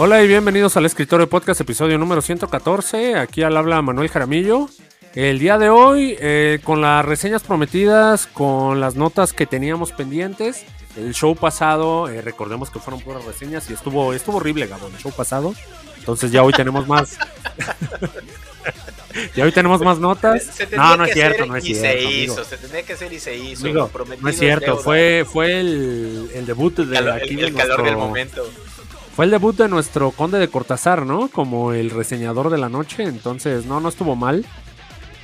Hola y bienvenidos al Escritorio Podcast, episodio número 114. Aquí al habla Manuel Jaramillo. El día de hoy, eh, con las reseñas prometidas, con las notas que teníamos pendientes. El show pasado, eh, recordemos que fueron puras reseñas y estuvo, estuvo horrible, Gabo, el show pasado. Entonces ya hoy tenemos más. ya hoy tenemos más notas. no, no es cierto, no es y cierto. Se hizo, se tenía que hacer y se hizo. Amigo, no es cierto, fue, fue el, el debut de el aquí el, de el calor nuestro- del momento. Fue el debut de nuestro conde de Cortázar, ¿no? Como el reseñador de la noche. Entonces, no, no estuvo mal.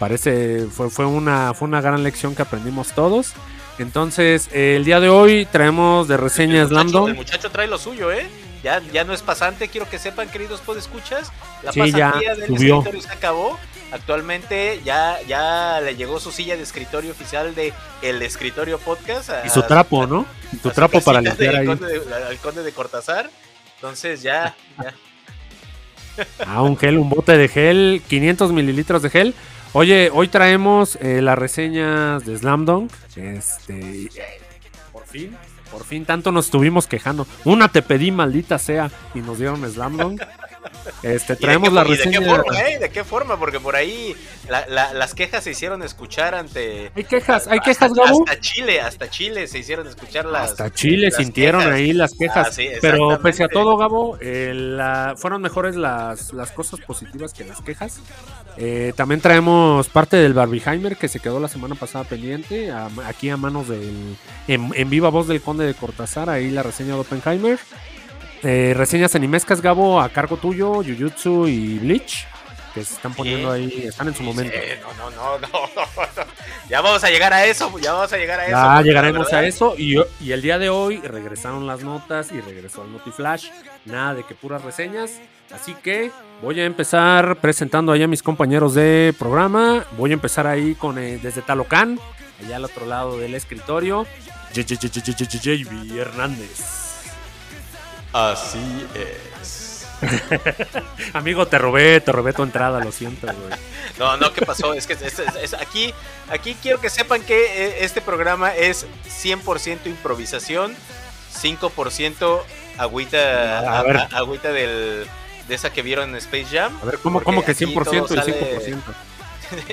Parece, fue, fue, una, fue una gran lección que aprendimos todos. Entonces, eh, el día de hoy traemos de reseña el, muchacho, Slam el muchacho trae lo suyo, ¿eh? Ya, ya no es pasante, quiero que sepan, queridos podescuchas. La Sí, ya pasantía del subió. escritorio se acabó. Actualmente ya, ya le llegó su silla de escritorio oficial de El Escritorio Podcast. a- Y su trapo, ¿no? Y tu trapo para limpiar ahí. Conde de- al conde de Cortázar. Entonces ya, ya. Ah, un gel, un bote de gel, 500 mililitros de gel. Oye, hoy traemos eh, las reseñas de Slam Dunk. Este, por fin, por fin, tanto nos estuvimos quejando. Una te pedí, maldita sea, y nos dieron Slam Dunk. Este, ¿Y de traemos la y de reseña. qué forma, eh? ¿De qué forma? Porque por ahí la- la- las quejas se hicieron escuchar ante... Hay quejas, hay hasta- quejas, Gabo. Hasta Chile, hasta Chile se hicieron escuchar las... Hasta Chile las sintieron quejas. ahí las quejas. Ah, sí, pero pese a todo, Gabo, eh, la- fueron mejores las, las cosas positivas que las quejas. Eh, también traemos parte del Barbieheimer que se quedó la semana pasada pendiente. a- aquí a manos del. En, en viva voz del Conde de Cortázar, ahí la reseña de Oppenheimer. Eh, reseñas animescas, Gabo, a cargo tuyo, Jujutsu y Bleach. Que se están poniendo ahí, están en su momento. Eh, no, no, no, no. Ya vamos a llegar a eso, ya vamos a llegar a eso. Ya llegaremos a eso. Y, y el día de hoy regresaron las notas y regresó el Notiflash. Nada de que puras reseñas. Así que voy a empezar presentando ahí a mis compañeros de programa. Voy a empezar ahí con eh, desde Talocán, allá al otro lado del escritorio. JB Hernández. Así es. Amigo, te robé, te robé tu entrada, lo siento, güey. No, no, ¿qué pasó? Es que es- es- es- aquí, aquí quiero que sepan que eh, este programa es 100% improvisación, 5% agüita, A ver. a- agüita del, de esa que vieron en Space Jam. A ver, ¿cómo, cómo que aquí 100% todo y sale- 5%?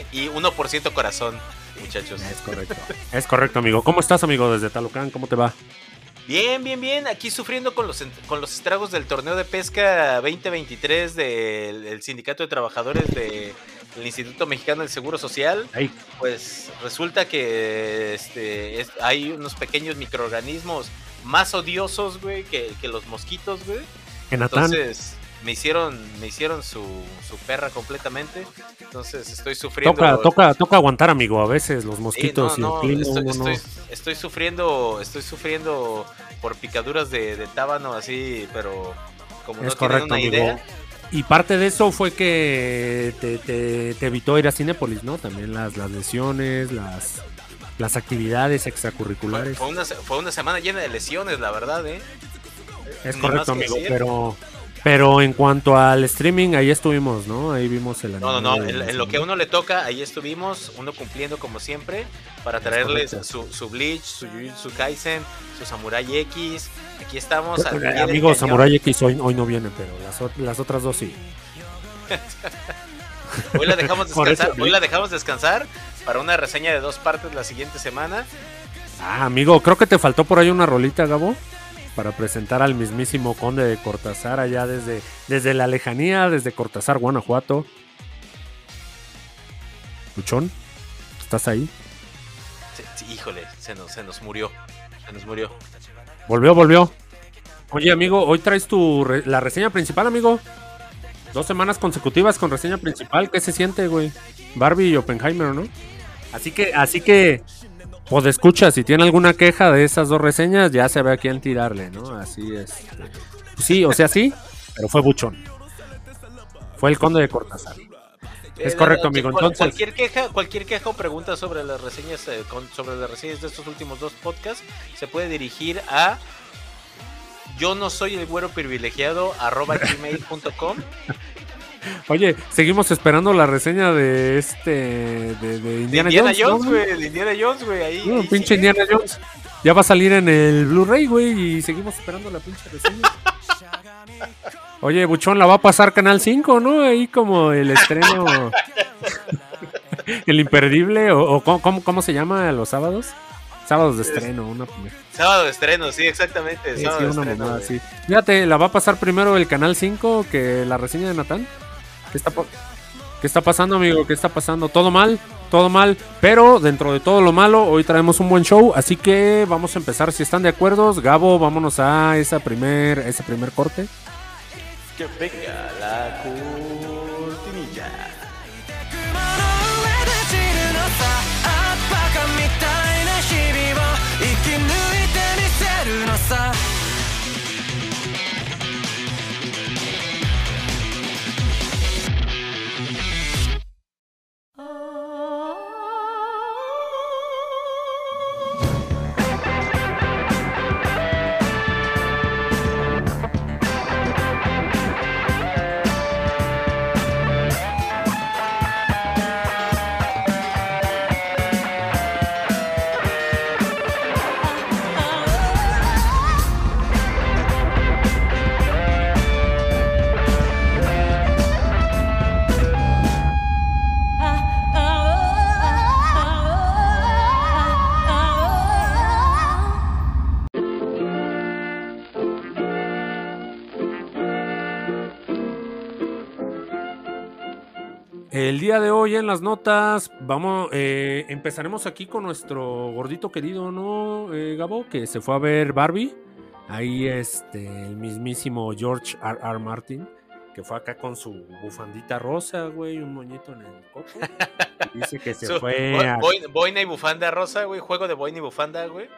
Y 1% corazón, muchachos. Es correcto. Es correcto, amigo. ¿Cómo estás, amigo, desde Talocán? ¿Cómo te va? Bien, bien, bien. Aquí sufriendo con los, con los estragos del torneo de pesca 2023 del del Sindicato de Trabajadores del Instituto Mexicano del Seguro Social. Pues resulta que este, es- hay unos pequeños microorganismos más odiosos, güey, que, que los mosquitos, güey. Entonces me hicieron, me hicieron su, su perra completamente. Entonces estoy sufriendo. Toca, toca, toca aguantar, amigo. A veces los Sí, mosquitos no, y el no, clima. estoy, estoy- estoy sufriendo, estoy sufriendo por picaduras de, de tábano así, pero como Es no correcto, una amigo. idea. Y parte de eso fue que te, te- te evitó ir a Cinépolis, ¿no? También las, las lesiones, las, las actividades extracurriculares. fue una, fue una semana llena de lesiones, la verdad, ¿eh? Es ni correcto, amigo. Pero, pero en cuanto al streaming, ahí estuvimos, ¿no? Ahí vimos el No, no, no. En, lo que a uno le toca, ahí estuvimos, uno cumpliendo como siempre, para traerles su, su Bleach, su Jujutsu Kaisen, su Samurai X. Aquí estamos al pie Eh, del Amigo, cañón. Samurai X hoy, hoy no viene, pero las, las otras dos sí. Hoy la dejamos descansar, hoy la dejamos descansar para una reseña de dos partes la siguiente semana. Ah, amigo, creo que te faltó por ahí una rolita, Gabo, para presentar al mismísimo conde de Cortázar allá desde, desde la lejanía, desde Cortázar, Guanajuato. Luchón, ¿estás ahí? Sí, sí, híjole, se nos, se nos murió. Se nos murió. Volvió, volvió. Oye, amigo, hoy traes tu re- la reseña principal, amigo. Dos semanas consecutivas con reseña principal. ¿Qué se siente, güey? Barbie y Oppenheimer, ¿no? Así que, así que, pues escucha, si tiene alguna queja de esas dos reseñas, ya se ve a quién tirarle, ¿no? Así es. Pues sí, o sea, sí, pero fue buchón. Fue el conde de Cortázar. Es Eh, correcto, amigo. Entonces, Cualquier queja, cualquier queja o pregunta sobre las reseñas, eh, con- sobre las reseñas de estos últimos dos podcasts, se puede dirigir a yo no soy el güero privilegiado arroba gmail.com. Oye, seguimos esperando la reseña de este. de, Indiana, Jones. güey. de Indiana Jones, güey. Ahí, pinche Indiana Jones. Ya va a salir en el Blu-ray, güey. Y seguimos esperando la pinche reseña. Oye, Buchón, la va a pasar Canal 5, ¿no? Ahí como el estreno. el imperdible. ¿O, cómo, cómo, se llama los sábados? Sábados de estreno, una Sábado de estreno, sí, exactamente. Sí, sí, una estreno, sí. Fíjate, la va a pasar primero el Canal 5 que la reseña de Natán. ¿Qué está, ¿Qué está pasando, amigo? ¿Qué está pasando? ¿Todo mal? Todo mal. Pero dentro de todo lo malo, hoy traemos un buen show. Así que vamos a empezar. Si están de acuerdo, Gabo, vámonos a esa primer, ese primer corte. Que venga la día de hoy en las notas, vamos, eh, empezaremos aquí con nuestro gordito querido, ¿no, eh, Gabo? Que se fue a ver Barbie. Ahí este, el mismísimo George R. R. Martin, que fue acá con su bufandita rosa, güey, un moñito en el coco. Dice que se fue a... Boina y bufanda rosa, güey, juego de boina y bufanda, güey.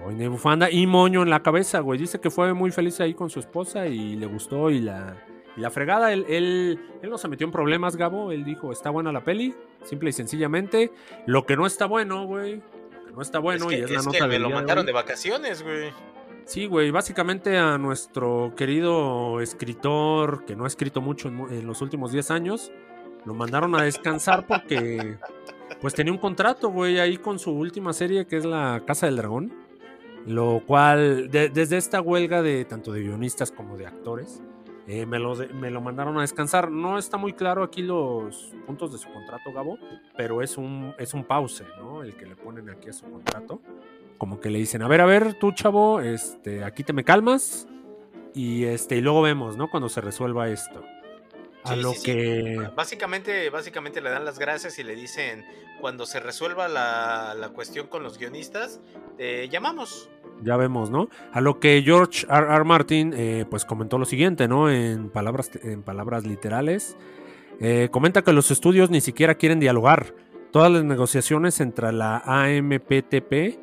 Boina y bufanda y moño en la cabeza, güey. Dice que fue muy feliz ahí con su esposa y le gustó y la y la fregada, él, él, no se metió en problemas, Gabo. Él dijo, está buena la peli, simple y sencillamente. Lo que no está bueno, güey. Lo que no está bueno y es, la nota que me lo mandaron de, vacaciones, güey. Sí, güey, básicamente a nuestro querido escritor, que no ha escrito mucho en, los últimos 10 años, lo mandaron a descansar porque pues tenía un contrato, güey, ahí con su última serie que es La Casa del Dragón. Lo cual, desde esta huelga de tanto de guionistas como de actores, eh, me, lo me, lo mandaron a descansar. No está muy claro aquí los puntos de su contrato, Gabo, pero es un, es un pause, ¿no? El que le ponen aquí a su contrato. Como que le dicen, a ver, a ver, tú, chavo, este, aquí te me calmas y, este, y luego vemos, ¿no? Cuando se resuelva esto. A lo que... Básicamente, básicamente le dan las gracias y le dicen, cuando se resuelva la, la cuestión con los guionistas, te llamamos ya vemos, ¿no? A lo que George R. R. Martin eh, pues comentó lo siguiente, ¿no? En palabras, en palabras literales. Eh, comenta que los estudios ni siquiera quieren dialogar. Todas las negociaciones entre la AMPTP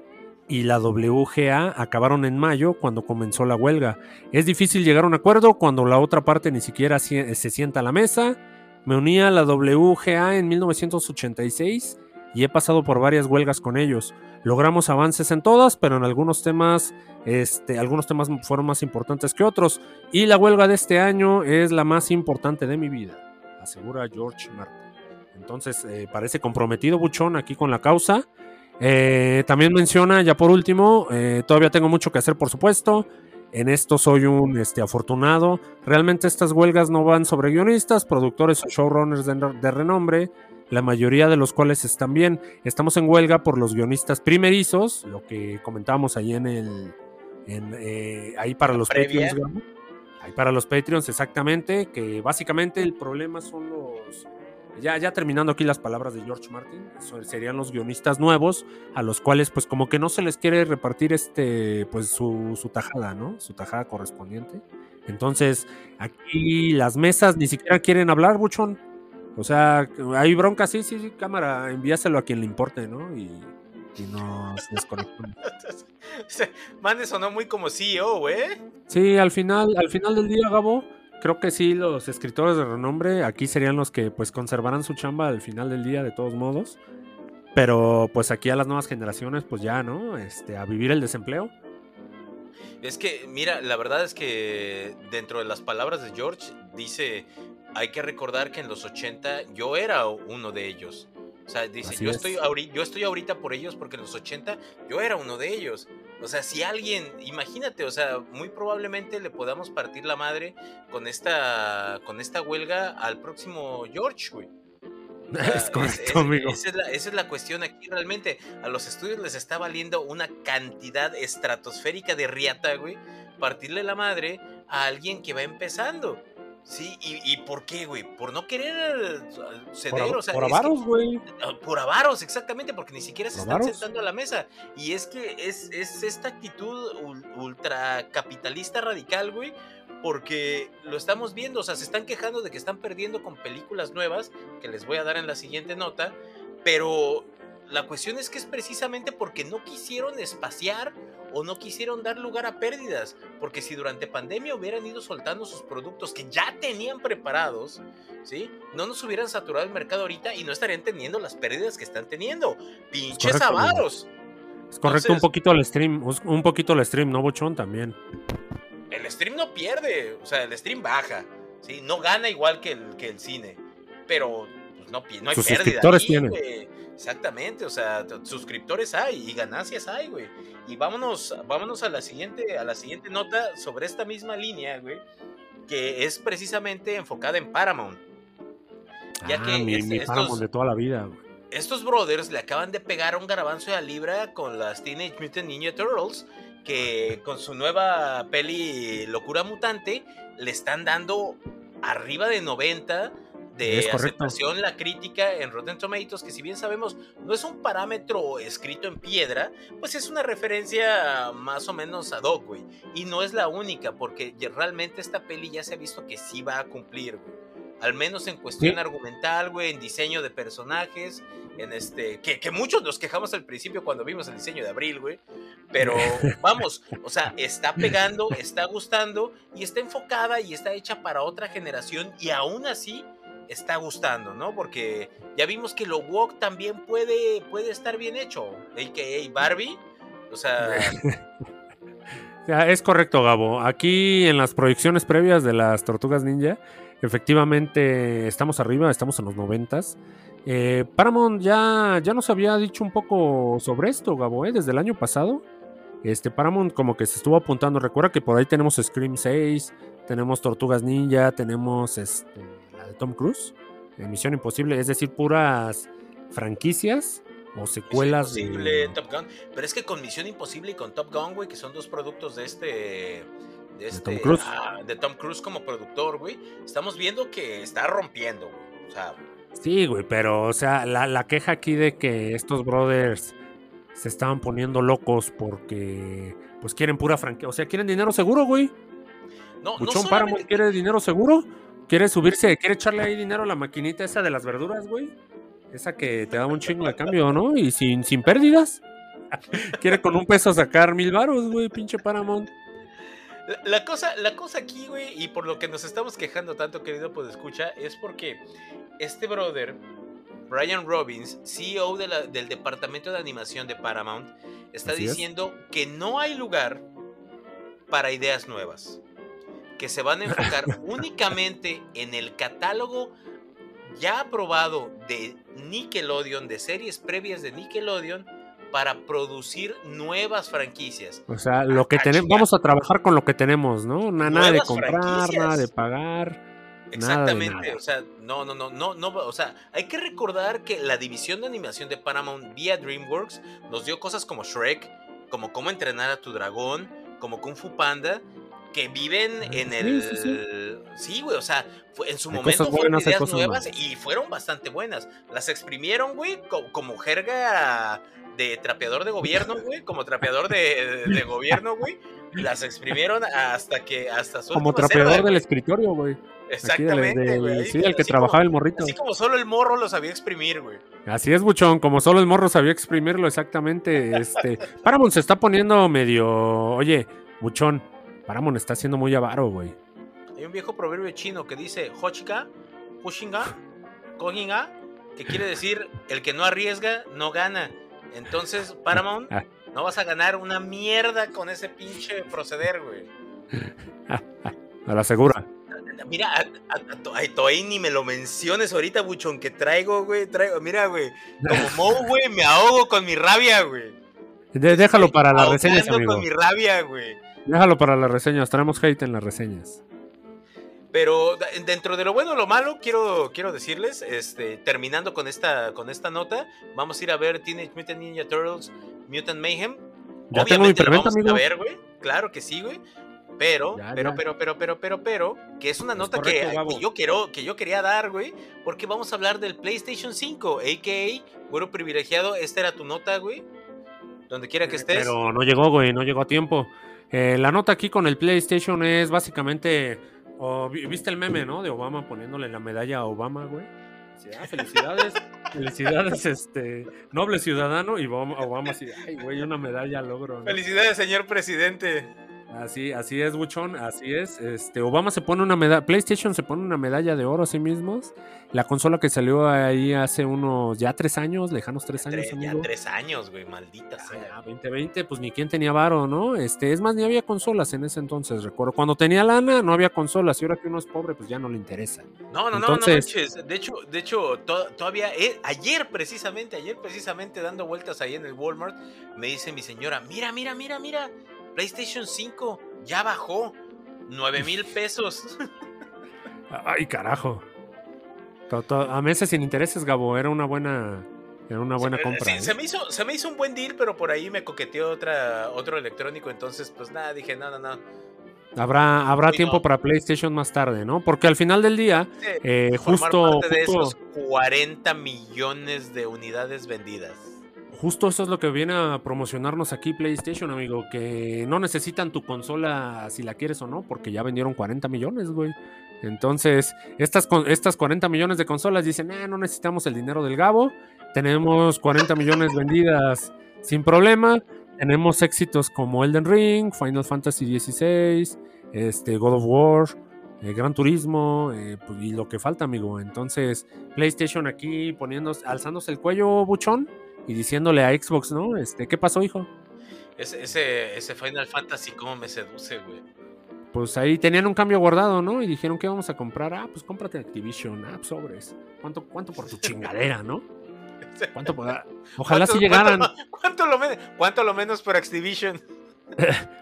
y la WGA acabaron en mayo cuando comenzó la huelga. Es difícil llegar a un acuerdo cuando la otra parte ni siquiera se sienta a la mesa. Me uní a la WGA en 1986 y he pasado por varias huelgas con ellos. Logramos avances en todas, pero en algunos temas, este, algunos temas fueron más importantes que otros. Y la huelga de este año es la más importante de mi vida, asegura George Martin. Entonces, eh, parece comprometido Buchón aquí con la causa. Eh, también menciona, ya por último, eh, todavía tengo mucho que hacer, por supuesto. En esto soy un este, afortunado. Realmente estas huelgas no van sobre guionistas, productores o showrunners de renombre la mayoría de los cuales están bien. Estamos en huelga por los guionistas primerizos, lo que comentábamos ahí en el. Eh, ahí para los Patreons. Ahí para los Patreons, exactamente. Que básicamente el problema son los. Ya, ya terminando aquí las palabras de George Martin, serían los guionistas nuevos, a los cuales, pues, como que no se les quiere repartir este, pues, su, su tajada, ¿no? Su tajada correspondiente. Entonces, aquí las mesas ni siquiera quieren hablar, Buchón o sea, hay bronca, sí, sí, sí, cámara, envíaselo a quien le importe, ¿no? Y, y nos desconectamos. Mande sonó muy como CEO, güey. Sí, al final, al final del día, Gabo, creo que sí, los escritores de renombre aquí serían los que pues conservarán su chamba al final del día, de todos modos. Pero pues aquí a las nuevas generaciones, pues ya, ¿no? Este, a vivir el desempleo. Es que, mira, la verdad es que dentro de las palabras de George dice, hay que recordar que en los 80 yo era uno de ellos. O sea, dice, yo estoy, yo estoy ahorita por ellos porque en los 80 yo era uno de ellos. O sea, si alguien, imagínate, o sea, muy probablemente le podamos partir la madre con esta, con esta huelga al próximo George, güey. es correcto, amigo. Esa es, la, cuestión aquí realmente. A los estudios les está valiendo una cantidad estratosférica de riata, güey. Partirle la madre a alguien que va empezando. Sí, ¿y, por qué, güey? Por no querer ceder, por, o sea. Por avaros, güey. Por avaros, exactamente, porque ni siquiera se están sentando a la mesa. Y es que es, es esta actitud ultracapitalista radical, güey, porque lo estamos viendo, o sea, se están quejando de que están perdiendo con películas nuevas, que les voy a dar en la siguiente nota, pero la cuestión es que es precisamente porque no quisieron espaciar o no quisieron dar lugar a pérdidas, porque si durante pandemia hubieran ido soltando sus productos que ya tenían preparados, ¿sí? No nos hubieran saturado el mercado ahorita y no estarían teniendo las pérdidas que están teniendo. Pinches avaros. Es correcto, un poquito al stream, un poquito al stream, ¿no, Bochón? También. El stream no pierde, o sea, el stream baja, ¿sí? No gana igual que el, que el cine, pero pues, no, no hay Sus pérdida. Suscriptores tienen. Exactamente, o sea, suscriptores hay y ganancias hay, güey. Y vámonos, vámonos a la siguiente, a la siguiente nota sobre esta misma línea, güey, que es precisamente enfocada en Paramount. Ya ah, que mi, Paramount de toda la vida, güey. Estos brothers le acaban de pegar un garabanzo de la libra con las Teenage Mutant Ninja Turtles, que con su nueva peli Locura Mutante le están dando arriba de 90 de aceptación la crítica en Rotten Tomatoes, que si bien sabemos no es un parámetro escrito en piedra, pues es una referencia más o menos ad hoc, güey. Y no es la única, porque realmente esta peli ya se ha visto que sí va a cumplir, güey. Al menos en cuestión argumental, güey, en diseño de personajes, en este, que, que, muchos nos quejamos al principio cuando vimos el diseño de Abril, güey. Pero vamos, o sea, está pegando, está gustando y está enfocada y está hecha para otra generación y aún así está gustando, ¿no? Porque ya vimos que lo walk también puede, puede estar bien hecho, a.k.a. Barbie, o sea... es correcto, Gabo. Aquí en las proyecciones previas de las Tortugas Ninja, efectivamente estamos arriba, estamos en los noventas. Eh, Paramount ya, ya nos había dicho un poco sobre esto, Gabo, ¿eh? desde el año pasado. Este Paramount como que se estuvo apuntando. Recuerda que por ahí tenemos Scream 6, tenemos Tortugas Ninja, tenemos este, Tom Cruise, Misión Imposible, es decir, puras franquicias o secuelas de... Top Gun. Pero es que con Misión Imposible y con Top Gun, güey, que son dos productos de este... De, este, Tom Cruise. Ah, de Tom Cruise como productor, güey. Estamos viendo que está rompiendo, güey. O sea... Sí, güey, pero, o sea, la, la queja aquí de que estos brothers se estaban poniendo locos porque, pues, quieren pura franquicia. O sea, quieren dinero seguro, güey. No, Buchón no Paramount quiere dinero seguro. ¿Quiere subirse? ¿Quiere echarle ahí dinero a la maquinita esa de las verduras, güey? Esa que te da un chingo de cambio, ¿no? Y sin, sin pérdidas. Quiere con un peso sacar mil varos, güey, pinche Paramount. La, cosa, la cosa aquí, güey, y por lo que nos estamos quejando tanto, querido pues escucha, es porque este brother, Brian Robbins, CEO del departamento de animación de Paramount, está diciendo que no hay lugar para ideas nuevas que se van a enfocar únicamente en el catálogo ya aprobado de Nickelodeon, de series previas de Nickelodeon, para producir nuevas franquicias. O sea, lo que tenemos, vamos a trabajar con lo que tenemos, ¿no? Nada de comprar, nada de pagar. Exactamente, o sea, no, no, no, no, no, o sea, hay que recordar que la división de animación de Paramount vía DreamWorks nos dio cosas como Shrek, como Cómo entrenar a tu dragón, como Kung Fu Panda que viven en el... Sí, güey, o sea, en su momento fueron ideas nuevas y fueron bastante buenas. Las exprimieron, güey, como, jerga de trapeador de gobierno, güey, como trapeador de, gobierno, güey. Las exprimieron hasta que, hasta su Como trapeador del escritorio, güey. Exactamente, güey. Sí, el que trabajaba el morrito. Así como solo el morro lo sabía exprimir, güey. Así es, Buchón, como solo el morro sabía exprimirlo, exactamente. Este, Paramount se está poniendo medio, oye, Buchón, Paramount está siendo muy avaro, güey. Hay un viejo proverbio chino que dice Hochika, Pushinga, Koginga, que quiere decir el que no arriesga no gana. Entonces Paramount, ah. No vas a ganar una mierda con ese pinche proceder, güey. A la segura. Mira, a, a, Toei ni me lo menciones ahorita, buchón, que traigo, güey. Traigo, mira, güey. Como Mo, güey, me ahogo con mi rabia, güey. déjalo para las reseñas, amigo. con mi rabia, güey. Déjalo para las reseñas. Tenemos hate en las reseñas. Pero dentro de lo bueno o lo malo, quiero, quiero decirles, este, terminando con esta, con esta nota, vamos a ir a ver Teenage Mutant Ninja Turtles Mutant Mayhem. Ya tengo mi preventa, amigo. A ver, güey. Claro que sí, güey. Pero, pero, pero, pero, pero, pero, pero, que es una nota que, yo quiero, que yo quería dar, güey, porque vamos a hablar del PlayStation 5, a.k.a. Güero Privilegiado, esta era tu nota, güey, donde quiera que eh, estés. Pero no llegó, güey, no llegó a tiempo. Eh, la nota aquí con el PlayStation es básicamente, viste el meme, ¿no? De Obama poniéndole la medalla a Obama, güey. Ah, felicidades, felicidades, este, noble ciudadano, y Obama, Obama así, ay, güey, una medalla logro. Felicidades, señor presidente. Así, así es, Buchón, así es. Este, Obama se pone una medalla, PlayStation se pone una medalla de oro a sí mismos. La consola que salió ahí hace unos, ya tres años, lejanos tres años, amigo. Ya tres años, güey, maldita sea. 2020, pues ni quién tenía varo, ¿no? Este, es más, ni había consolas en ese entonces, recuerdo. Cuando tenía lana, no había consolas, y ahora que uno es pobre, pues ya no le interesa. No, no, entonces, no, no De hecho, de hecho, todavía, eh, ayer precisamente, ayer precisamente dando vueltas ahí en el Walmart, me dice mi señora, mira, mira, mira, mira PlayStation 5 ya bajó 9 mil pesos. Ay, carajo. A meses sin intereses, Gabo, era una buena, era una buena compra. ¿eh? se, me hizo, se me hizo un buen deal, pero por ahí me coqueteó otra, otro electrónico, entonces pues nada, dije, no, no, no. Habrá, habrá tiempo para PlayStation más tarde, ¿no? Porque al final del día, eh, justo, de esos 40 millones de unidades vendidas. Justo eso es lo que viene a promocionarnos aquí PlayStation, amigo, que no necesitan tu consola si la quieres o no, porque ya vendieron 40 millones, güey. Entonces, estas, estas 40 millones de consolas dicen, no necesitamos el dinero del Gabo, tenemos 40 millones vendidas sin problema, tenemos éxitos como Elden Ring, Final Fantasy XVI, este, God of War, eh, Gran Turismo eh, pues, y lo que falta, amigo. Entonces, PlayStation aquí poniéndose, alzándose el cuello, buchón y diciéndole a Xbox, ¿no? Este, ¿qué pasó, hijo? Ese, ese, ese Final Fantasy, ¿cómo me seduce, güey? Pues ahí tenían un cambio guardado, ¿no? Y dijeron, ¿qué vamos a comprar? Ah, pues cómprate Activision, ah, sobres. ¿Cuánto, cuánto por tu chingadera, no? ¿Cuánto. Ojalá si llegaran. ¿cuánto, lo ¿Cuánto lo menos por Activision?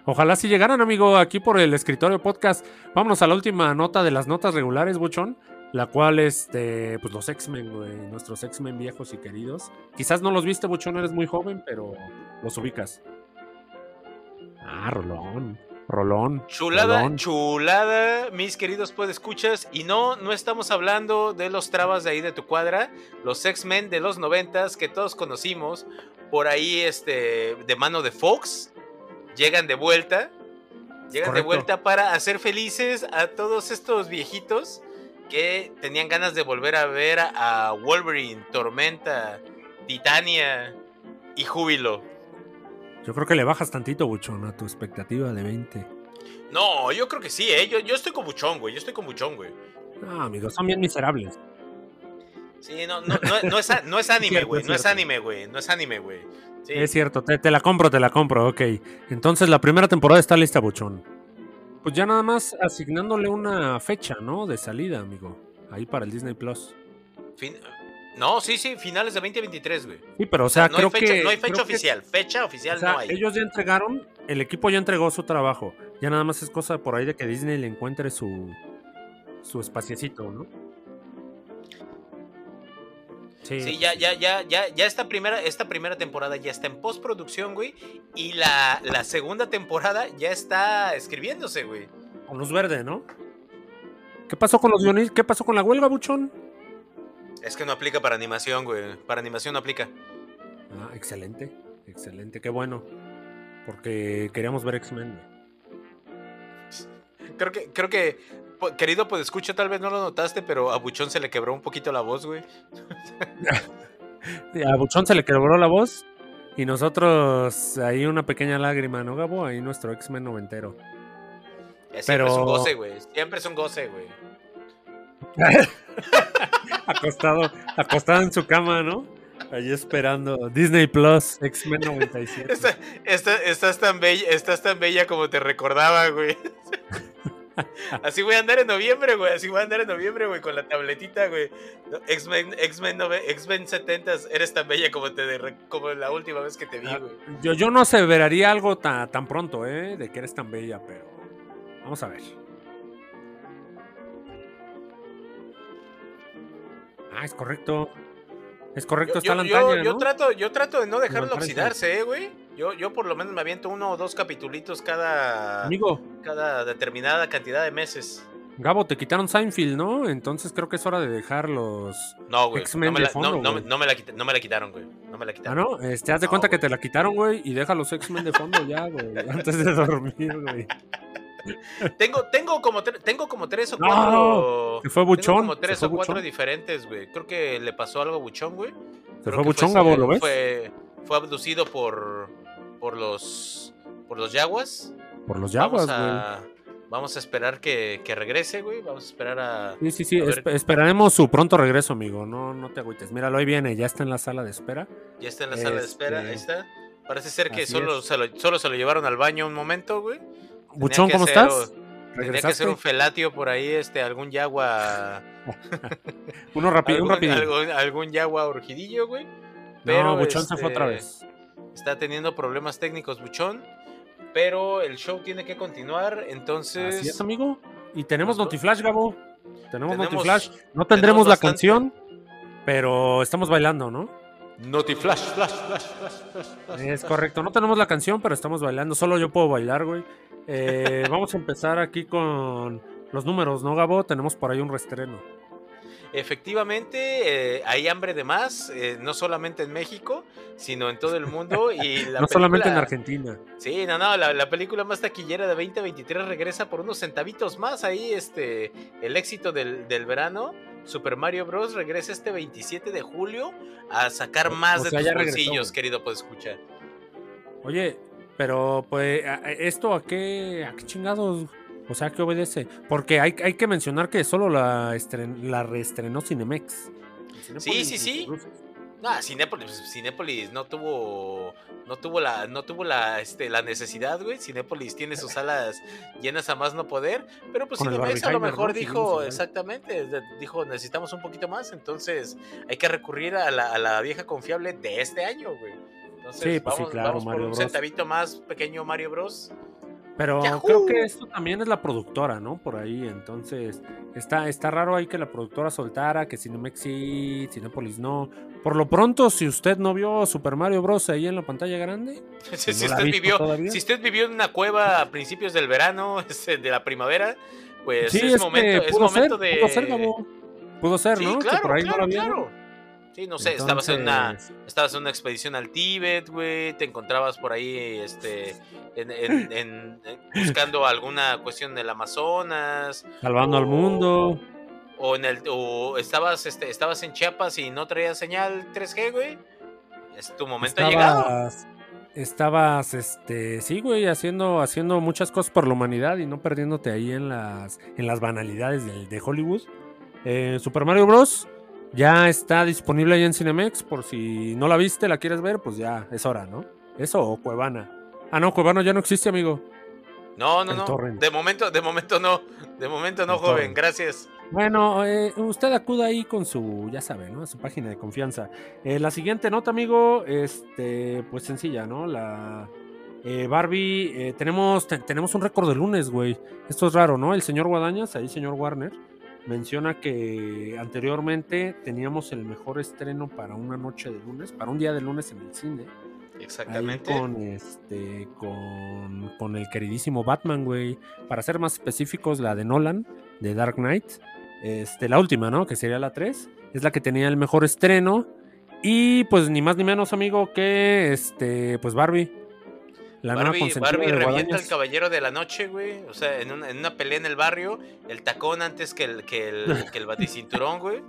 Ojalá si llegaran, amigo, aquí por el escritorio podcast. Vámonos a la última nota de las notas regulares, Buchón la cual, este, pues los X-Men, güey, nuestros X-Men viejos y queridos. Quizás no los viste, mucho, no eres muy joven, pero los ubicas. Ah, Rolón. Rolón. Chulada, chulada, mis queridos escuchas Y no, no estamos hablando de los trabas de ahí de tu cuadra, los X-Men de los noventas que todos conocimos, por ahí, este, de mano de Fox, llegan de vuelta. Llegan de vuelta para hacer felices a todos estos viejitos que tenían ganas de volver a ver a Wolverine, Tormenta, Titania y Júbilo. Yo creo que le bajas tantito, Buchón, a tu expectativa de 20. No, yo creo que sí, ¿eh? Yo, estoy con Buchón, güey. Yo estoy con Buchón, güey. No, amigos, son bien miserables. Sí, no, no, no, es, no es anime, güey. No es anime, güey. No es anime, güey. Es cierto, te, te, la compro, te la compro, ok. Entonces la primera temporada está lista, Buchón. Pues ya nada más asignándole una fecha, ¿no? De salida, amigo. Ahí para el Disney Plus. No, sí, sí, finales de 2023, güey. Sí, pero o sea, creo que. No hay fecha oficial. Fecha oficial no hay. Ellos ya entregaron, el equipo ya entregó su trabajo. Ya nada más es cosa por ahí de que Disney le encuentre su, su espaciecito, ¿no? Sí, ya, ya, ya, ya, ya esta primera, esta primera temporada ya está en postproducción, güey. Y la, segunda temporada ya está escribiéndose, güey. Con luz verde, ¿no? ¿Qué pasó con los guionistas? ¿Qué pasó con la huelga, buchón? Es que no aplica para animación, güey. Para animación no aplica. Ah, excelente. Excelente, qué bueno. Porque queríamos ver X-Men. Creo que, creo que querido, pues escucha, tal vez no lo notaste, pero a Buchón se le quebró un poquito la voz, güey. a Buchón se le quebró la voz y nosotros ahí una pequeña lágrima, ¿no, Gabo? Ahí nuestro X-Men noventero. siempre pero... es un goce, güey. Siempre es un goce, güey. acostado, acostado en su cama, ¿no? Ahí esperando. Disney Plus, X-Men 97. estás, tan bella, estás tan bella como te recordaba, güey. Así voy a andar en noviembre, güey. Así voy a andar en noviembre, güey, con la tabletita, güey. X-Men, X-Men, X-Men 70 eres tan bella como, te como la última vez que te vi, ah, güey. Yo, yo no aseveraría algo tan, tan pronto, ¿eh? De que eres tan bella, pero vamos a ver. Ah, es correcto. Es correcto, está la yo, yo, trato, yo trato de no dejarlo oxidarse, eh, güey. Yo, yo por lo menos me aviento uno o dos capitulitos cada, Amigo. cada determinada cantidad de meses. Gabo, te quitaron Seinfeld, ¿no? Entonces creo que es hora de dejar los no, güey, no, me la, no, no, me la no, me la, quitaron, güey. No me la quitaron. Ah, no, este, haz de cuenta que te la quitaron, güey, y deja los X-Men de fondo ya, güey, antes de dormir, güey. tengo, tengo, como tengo como tres o cuatro. fue Buchón. como tres o cuatro diferentes, güey. Creo que le pasó algo a Buchón, güey. Se fue Buchón, Gabo, ¿lo ves? Fue, fue abducido por, por los por los Yaguas. Por los Yaguas, güey. Vamos a esperar que, que, regrese, güey. Vamos a esperar a. Sí, sí, sí. esperaremos su pronto regreso, amigo. No, no te agüites. Míralo, ahí viene. Ya está en la sala de espera. Ya está en la sala de espera. Ahí este, está. Parece ser que solo se, lo, solo se lo llevaron al baño un momento, güey. Buchón, ¿cómo estás? Tenía que ser un felatio por ahí, este, algún yagua. Uno rápido, un rápido. Algún, yagua urgidillo, güey. Pero no, Buchón se fue otra este, vez. Está teniendo problemas técnicos, Buchón. Pero el show tiene que continuar, entonces. Así es, amigo. Y tenemos Notiflash, Gabo. Tenemos, Notiflash. No tendremos la canción, pero estamos bailando, ¿no? Notiflash, flash, flash, flash, flash, Es correcto. No tenemos la canción, pero estamos bailando. Solo yo puedo bailar, güey. Eh, vamos a empezar aquí con los números, ¿no, Gabo? Tenemos por ahí un restreno. Efectivamente, eh, hay hambre de más, eh, no solamente en México, sino en todo el mundo. Y no solamente en Argentina. Sí, no, no, la, película más taquillera de 2023 regresa por unos centavitos más. Ahí, este, el éxito del, verano. Super Mario Bros. regresa este 27 de julio a sacar más de tus bolsillos, querido, pues escuchar. Oye, pero, pues, ¿esto a qué, a qué chingados? O sea, ¿qué obedece? Porque hay, hay que mencionar que solo la, la reestrenó Cinemex. sí, sí, sí. No, Cinépolis, Cinépolis no tuvo no tuvo la no tuvo la este la necesidad, güey. Cinépolis tiene sus salas llenas a más no poder, pero pues Cinemex a lo mejor dijo exactamente, dijo, necesitamos un poquito más, entonces hay que recurrir a la, a la vieja confiable de este año, güey sí, pues sí, claro, Mario por un centavito más pequeño Mario Bros. Pero creo que esto también es la productora, ¿no? Por ahí, entonces está, está raro ahí que la productora soltara, que Cinemex sí, Cinepolis no. Por lo pronto, si usted no vio Super Mario Bros. ahí en la pantalla grande, si, usted vivió, si usted vivió en una cueva a principios del verano, este, de la primavera, pues es, momento, es momento de... Pudo ser, Pudo ser, ¿no? Claro, por ahí claro, claro. Sí, no sé, estabas en una estabas en una expedición al Tíbet, güey, te encontrabas por ahí este en, buscando alguna cuestión del Amazonas, salvando al mundo. O en el o estabas este estabas en Chiapas y no traías señal 3G, güey. Es tu momento ha llegado. Estabas este, sí, güey, haciendo haciendo muchas cosas por la humanidad y no perdiéndote ahí en las en las banalidades de, de Hollywood. Eh, Super Mario Bros ya está disponible ahí en Cinemex, por si no la viste, la quieres ver, pues ya es hora, ¿no? Eso o Cuevana. Ah, no, Cuevana ya no existe, amigo. No, no, no. De momento, de momento no. De momento no, joven, gracias. Bueno, eh, usted acuda ahí con su, ya sabe, ¿no? Su página de confianza. Eh, la siguiente nota, amigo, este, pues sencilla, ¿no? La eh, Barbie, tenemos, tenemos un récord de lunes, güey. Esto es raro, ¿no? El señor Guadañas, ahí señor Warner, menciona que anteriormente teníamos el mejor estreno para una noche de lunes, para un día de lunes en el cine. Exactamente. con este, con, con, el queridísimo Batman, güey. Para ser más específicos, la de Nolan, de Dark Knight. Este, la última, ¿no? Que sería la 3. Es la que tenía el mejor estreno. Y pues ni más ni menos, amigo, que este, pues Barbie. La Barbie, Barbie revienta al caballero de la noche, güey. O sea, en una, en una, pelea en el barrio, el tacón antes que el, que el, que el baticinturón, güey.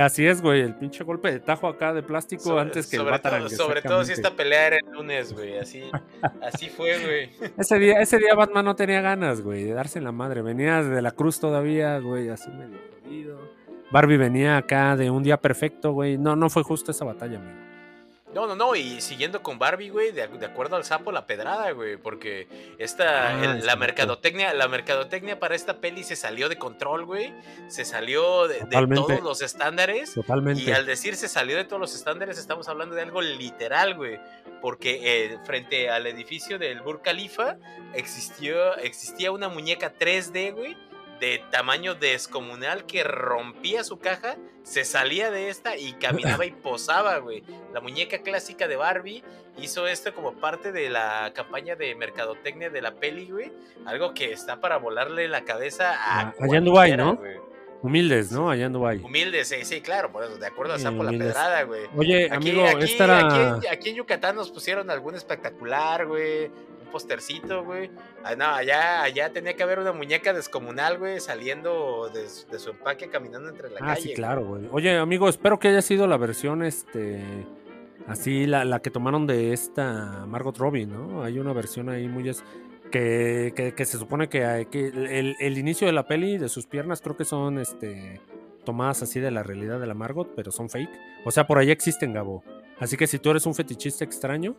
así es, güey. El pinche golpe de tajo acá de plástico antes que el Batarang. sobre todo si esta pelea era el lunes, güey. Así, así fue, güey. Ese día, ese día Batman no tenía ganas, güey, de darse en la madre. Venía de la cruz todavía, güey, así medio jodido. Barbie venía acá de un día perfecto, güey. No, no fue justo esa batalla, amigo. No, no, no, y siguiendo con Barbie, güey, de, acuerdo al sapo, la pedrada, güey, porque esta, ah, la mercadotecnia, la mercadotecnia para esta peli se salió de control, güey, se salió de, todos los estándares. Totalmente. Y al decir se salió de todos los estándares, estamos hablando de algo literal, güey, porque eh, frente al edificio del Burj Khalifa existió, existía una muñeca 3D, güey, de tamaño descomunal que rompía su caja, se salía de esta y caminaba y posaba, güey. La muñeca clásica de Barbie hizo esto como parte de la campaña de mercadotecnia de la peli, güey. Algo que está para volarle la cabeza a. Ah, allá en Dubai, ¿no? Humildes, ¿no? Allá en Dubai. Humildes, sí, sí, claro, por eso, de acuerdo a Sapo la Pedrada, güey. Oye, aquí, amigo, aquí, esta era... aquí, en Yucatán nos pusieron algún espectacular, güey postercito, güey. Ah, no, allá, allá tenía que haber una muñeca descomunal, güey, saliendo de, su empaque caminando entre la calle. Ah, sí, claro, güey. Oye, amigo, espero que haya sido la versión, este, así, la, que tomaron de esta Margot Robbie, ¿no? Hay una versión ahí muy... que, que, se supone que, que el, el, inicio de la peli, de sus piernas, creo que son, este, tomadas así de la realidad de la Margot, pero son fake. O sea, por ahí existen, Gabo. Así que si tú eres un fetichista extraño,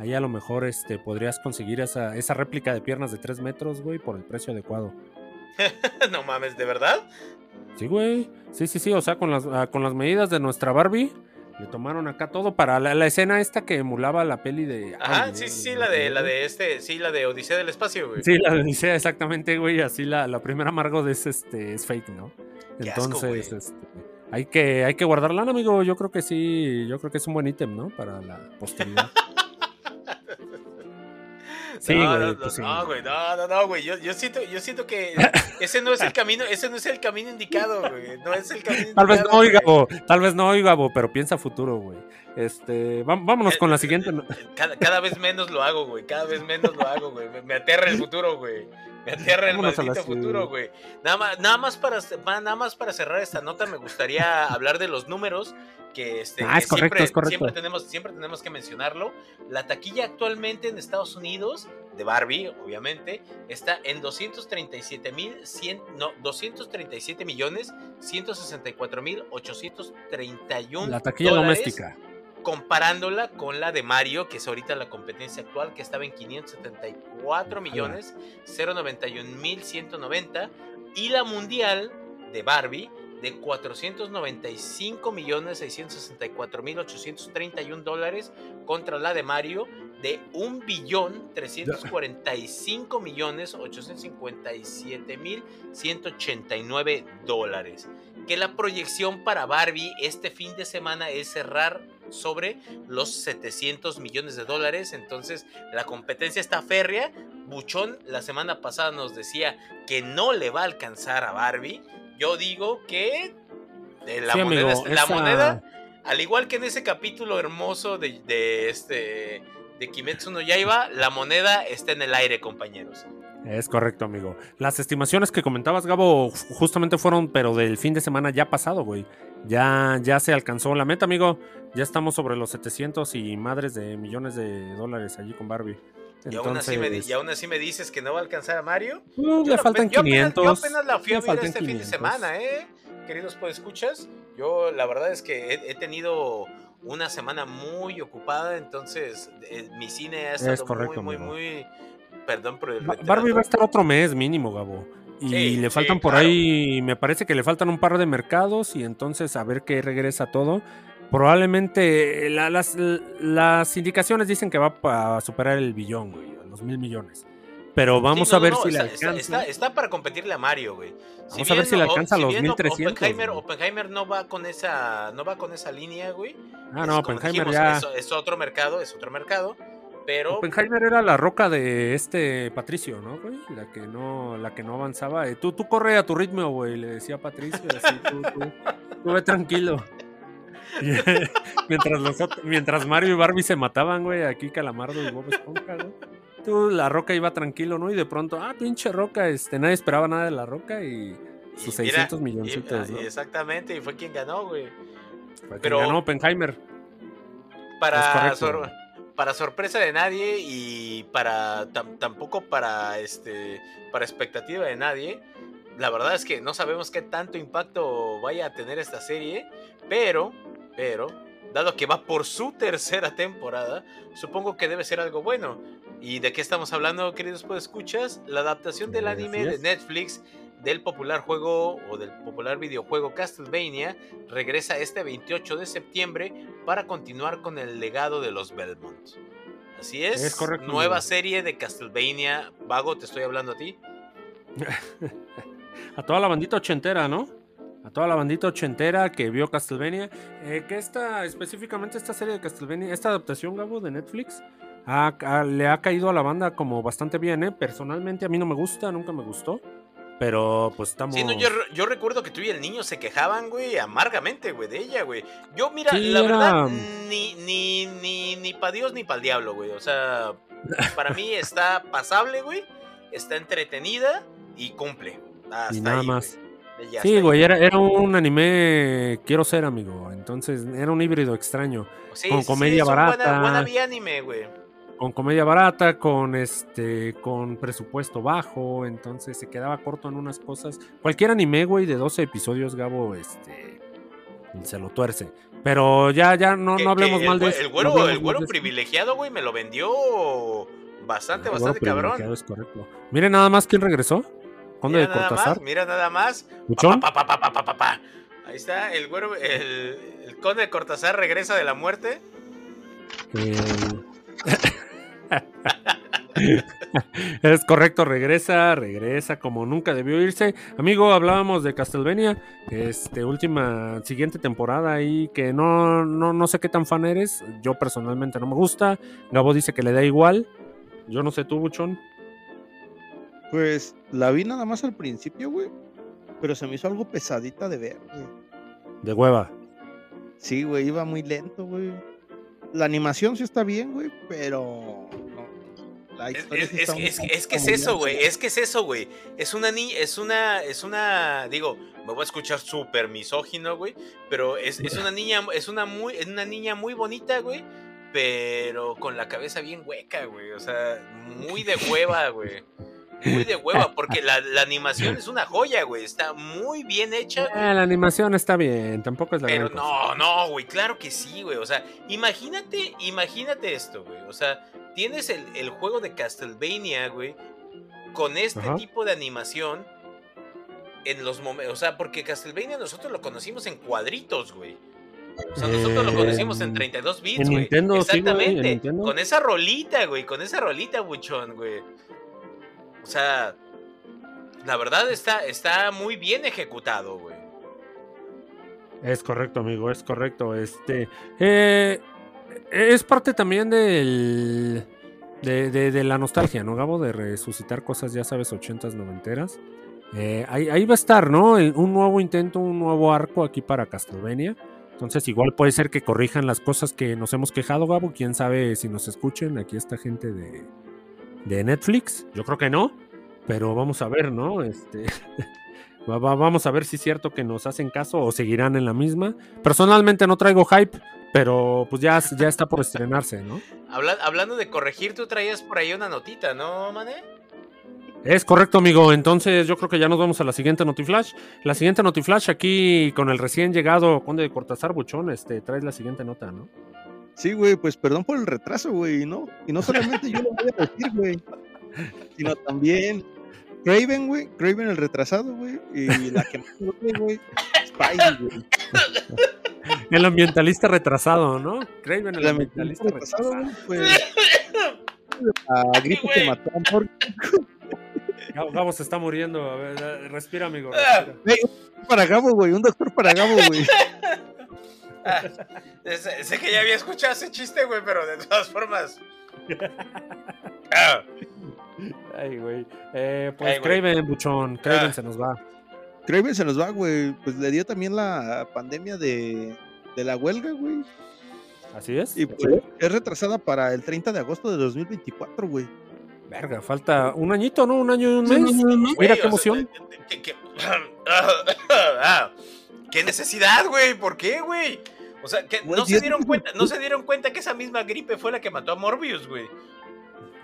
Ahí a lo mejor este, podrías conseguir esa, esa réplica de piernas de 3 metros, güey, por el precio adecuado. no mames, ¿de verdad? Sí, güey. Sí, sí, sí. O sea, con las, ah, con las medidas de nuestra Barbie, le tomaron acá todo para la, escena esta que emulaba la peli de. Ajá, sí, sí, la de, la de este, sí, la de Odisea del Espacio, güey. Sí, la de Odisea, exactamente, güey. Así la, la primera Margot es, este, es fake, ¿no? Entonces, este, hay que, hay que guardarla, amigo. Yo creo que sí, yo creo que es un buen ítem, ¿no? Para la posteridad. Sí, no, güey, no, pues no, güey, no, no, no, güey. Yo, yo, siento, yo siento que ese no es el camino, ese no es el camino indicado, güey. No es el camino Tal vez no, Gabo, tal vez no, Gabo, pero piensa futuro, güey. Este, vámonos con la siguiente. Cada, cada, vez menos lo hago, güey. Cada vez menos lo hago, güey. Me aterra el futuro, güey. Me aterra el maldito futuro, güey. Nada más, nada, más para, nada más para cerrar esta nota, me gustaría hablar de los números que, este, ah, siempre, siempre, tenemos, siempre tenemos que mencionarlo. La taquilla actualmente en Estados Unidos, de Barbie, obviamente, está en 237 mil, no, 237 millones 164 mil 831 La taquilla doméstica comparándola con la de Mario, que es ahorita la competencia actual, que estaba en 574 millones 091 mil 190, y la mundial de Barbie de 495 millones 664 mil 831 dólares contra la de Mario de 1 billón 345 millones 857 mil 189 dólares. Que la proyección para Barbie este fin de semana es cerrar sobre los 700 millones de dólares. Entonces la competencia está férrea. Buchón la semana pasada nos decía que no le va a alcanzar a Barbie. Yo digo que la, moneda, la moneda, al igual que en ese capítulo hermoso de, de este de Kimetsu no Yaiba, la moneda está en el aire, compañeros. Es correcto, amigo. Las estimaciones que comentabas, Gabo, justamente fueron, pero del fin de semana ya pasado, güey. Ya, ya se alcanzó la meta, amigo. Ya estamos sobre los 700 y madres de millones de dólares allí con Barbie. y, aún así me, dices que no va a alcanzar a Mario. Uh, le faltan 500. yo apenas la fui a ver este fin de semana, ¿eh? Queridos escuchas Yo la verdad es que he, tenido una semana muy ocupada, entonces eh, mi cine ha estado muy, muy, muy, Perdón por el. Barbie va a estar otro mes mínimo, Gabo. Y le faltan por ahí, me parece que le faltan un par de mercados y entonces a ver qué regresa todo. Probablemente las, las indicaciones dicen que va a superar el billón, güey, los mil millones. Pero vamos a ver si le alcanza. Está, para competirle a Mario, güey. Vamos a ver si le alcanza los si 1300. Oppenheimer, Oppenheimer, no va con esa no va con esa línea, güey. Ah, no, Oppenheimer ya es, otro mercado, es otro mercado. Pero... Oppenheimer era la roca de este Patricio, ¿no, güey? La que no, la que no avanzaba. Eh, tú, tú corre a tu ritmo, güey, le decía Patricio. Así, tú, tú, ve tranquilo. mientras, los, mientras Mario y Barbie se mataban, güey, aquí Calamardo y Bob Esponja, ¿no? Tú, la roca iba tranquilo, ¿no? Y de pronto, ah, pinche roca, este, nadie esperaba nada de la roca y sus 600 milloncitos, ¿no? Exactamente, y fue quien ganó, güey. Pero ganó Oppenheimer. Para, para sorpresa de nadie y para tampoco para este para expectativa de nadie, la verdad es que no sabemos qué tanto impacto vaya a tener esta serie, pero, pero, dado que va por su tercera temporada, supongo que debe ser algo bueno. ¿Y de qué estamos hablando, queridos escuchas? La adaptación del anime de Netflix del popular juego o del popular videojuego Castlevania regresa este 28 de septiembre para continuar con el legado de los Belmont. Así es, es correcto, nueva serie de Castlevania. Vago, te estoy hablando a ti. a toda la bandita ochentera, ¿no? A toda la bandita ochentera que vio Castlevania. Eh, que esta, específicamente esta serie de Castlevania, esta adaptación, Gabo, de Netflix, le ha caído a la banda como bastante bien, ¿eh? Personalmente a mí no me gusta, nunca me gustó. Pero pues estamos. Sí, no, yo, recuerdo que tú y el niño se quejaban, güey, amargamente, güey, de ella, güey. Yo, mira, la verdad, ni, ni, ni, ni para Dios ni para el diablo, güey. O sea, para mí está pasable, güey. Está entretenida y cumple. y nada más. Sí, güey, era, era, un anime, quiero ser, amigo. Entonces, era un híbrido extraño. con comedia barata. Buena, buena anime, güey con comedia barata, con este, con presupuesto bajo, entonces se quedaba corto en unas cosas. Cualquier anime, güey, de 12 episodios, Gabo, este, se lo tuerce. Pero ya, ya, no, no hablemos mal de eso. El güero, el güero privilegiado, güey, me lo vendió bastante, bastante cabrón. Es correcto. Mire nada más quién regresó. Conde de Cortázar. mira nada más. Ahí está, el güero, el, el, conde de Cortázar regresa de la muerte. es correcto, regresa, regresa como nunca debió irse. Amigo, hablábamos de Castlevania, este última siguiente temporada ahí que no, no, no sé qué tan fan eres. Yo personalmente no me gusta. Gabo dice que le da igual. Yo no sé tú, Buchón. Pues la vi nada más al principio, güey. Pero se me hizo algo pesadita de ver, güey. De hueva. Sí, güey, iba muy lento, güey la animación sí está bien, güey, pero es, que es eso, güey. Es que es eso, güey. Es una niña, es una, es una, digo, me voy a escuchar súper misógino, güey. Pero es, una niña, es una muy, es una niña muy bonita, güey. Pero con la cabeza bien hueca, güey. O sea, muy de hueva, güey muy de hueva, porque la, animación es una joya, güey. Está muy bien hecha. Ah, la animación está bien, tampoco es la Pero no, no, güey, claro que sí, güey. O sea, imagínate, imagínate esto, güey. O sea, tienes el, juego de Castlevania, güey, con este tipo de animación en los momentos. O sea, porque Castlevania nosotros lo conocimos en cuadritos, güey. O sea, nosotros lo conocimos en 32 bits, güey. Exactamente. con esa rolita, güey. Con esa rolita, buchón, güey. O sea, la verdad está, está muy bien ejecutado, güey. Es correcto, amigo, es correcto. Este. Eh, es parte también del. De, la nostalgia, ¿no, Gabo? De resucitar cosas, ya sabes, ochentas, noventeras. Eh, ahí, ahí, va a estar, ¿no? Un nuevo intento, un nuevo arco aquí para Castlevania. Entonces, igual puede ser que corrijan las cosas que nos hemos quejado, Gabo. Quién sabe si nos escuchen. Aquí está gente de, de Netflix. Yo creo que no, pero vamos a ver, ¿no? Este, vamos a ver si es cierto que nos hacen caso o seguirán en la misma. Personalmente no traigo hype, pero pues ya, ya está por estrenarse, ¿no? hablando de corregir, tú traías por ahí una notita, ¿no, Mané? Es correcto, amigo. Entonces yo creo que ya nos vamos a la siguiente Notiflash. La siguiente Notiflash aquí con el recién llegado Conde de Cortázar Buchón, este, traes la siguiente nota, ¿no? Sí, güey, pues perdón por el retraso, güey, ¿no? Y no solamente yo lo voy a decir, güey, sino también Craven, güey, Craven el retrasado, güey, y la que más güey, Spidey, güey. El ambientalista retrasado, ¿no? Craven el, ambientalista, retrasado, güey, pues, la gripe que mató a Gabo se está muriendo. A ver, respira, amigo. Respira. un doctor para Gabo, güey. Un doctor para Gabo, güey. Ah, sé, que ya había escuchado ese chiste, güey, pero de todas formas. Ah. Ay, güey. Eh, pues Craven, buchón. Craven ah. se nos va. Craven se nos va, güey. Pues le dio también la pandemia de, de la huelga, güey. Así es. Y pues, es retrasada para el 30 de agosto de 2024, güey. Verga, falta un añito, ¿no? Un año y un mes. Mira qué emoción. ¿Qué necesidad, güey? ¿Por qué, güey? O sea, que no se dieron cuenta, no se dieron cuenta que esa misma gripe fue la que mató a Morbius, güey.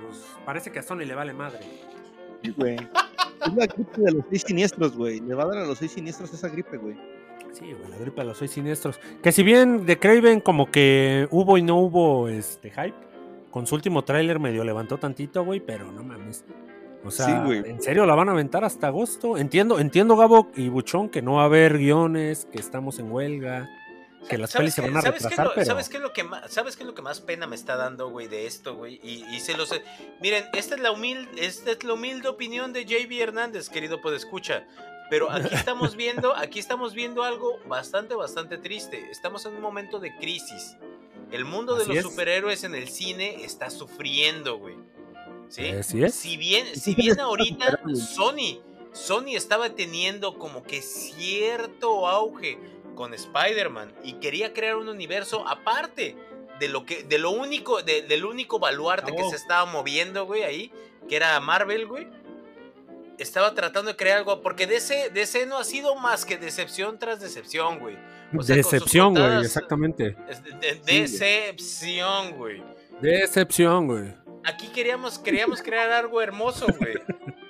Pues parece que a Sony le vale madre. güey. Es la gripe de los seis siniestros, güey. Le va a dar a los seis siniestros esa gripe, güey. Sí, güey, la gripe de los seis siniestros. Que si bien de Craven como que hubo y no hubo este hype, con su último tráiler medio levantó tantito, güey, pero no mames. O sea, Sí. ¿en serio la van a aventar hasta agosto? Entiendo, entiendo, Gabo y Buchón, que no va a haber guiones, que estamos en huelga, que las pelis se qué- van a ¿sabes qué es retrasar, lo- pero... ¿sabes qué es lo que más, ¿Sabes qué es lo que más pena me está dando, güey, de esto, güey? Y, y se los... Miren, esta es la humilde, esta es la humilde opinión de JB Hernández, querido podescucha. Pero aquí estamos viendo, aquí estamos viendo algo bastante, bastante triste. Estamos en un momento de crisis. El mundo de Así los es. superhéroes en el cine está sufriendo, güey. ¿Sí? Así es. Si bien, si bien ahorita. Sony, Sony estaba teniendo como que cierto auge con Spider-Man y quería crear un universo aparte de lo que, de lo único, de- del único baluarte que se estaba moviendo, güey, ahí, que era Marvel, güey. Estaba tratando de crear algo, porque DC, DC no ha sido más que decepción tras decepción, güey. O sea, Decepción, güey, contadas- exactamente. De- de- decepción, güey. Decepción, güey. Aquí queríamos, queríamos crear algo hermoso, güey.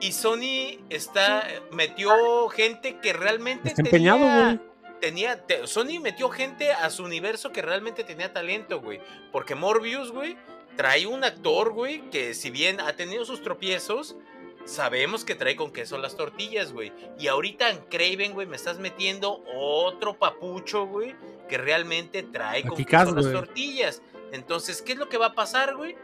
Y Sony está, metió gente que realmente Está empeñado, tenía, güey. tenía, te- Sony metió gente a su universo que realmente tenía talento, güey. Porque Morbius, güey, trae un actor, güey, que si bien ha tenido sus tropiezos, sabemos que trae con queso las tortillas, güey. Y ahorita en Craven, güey, me estás metiendo otro papucho, güey, que realmente trae con Aquí queso las tortillas. Entonces, ¿qué es lo que va a pasar, güey?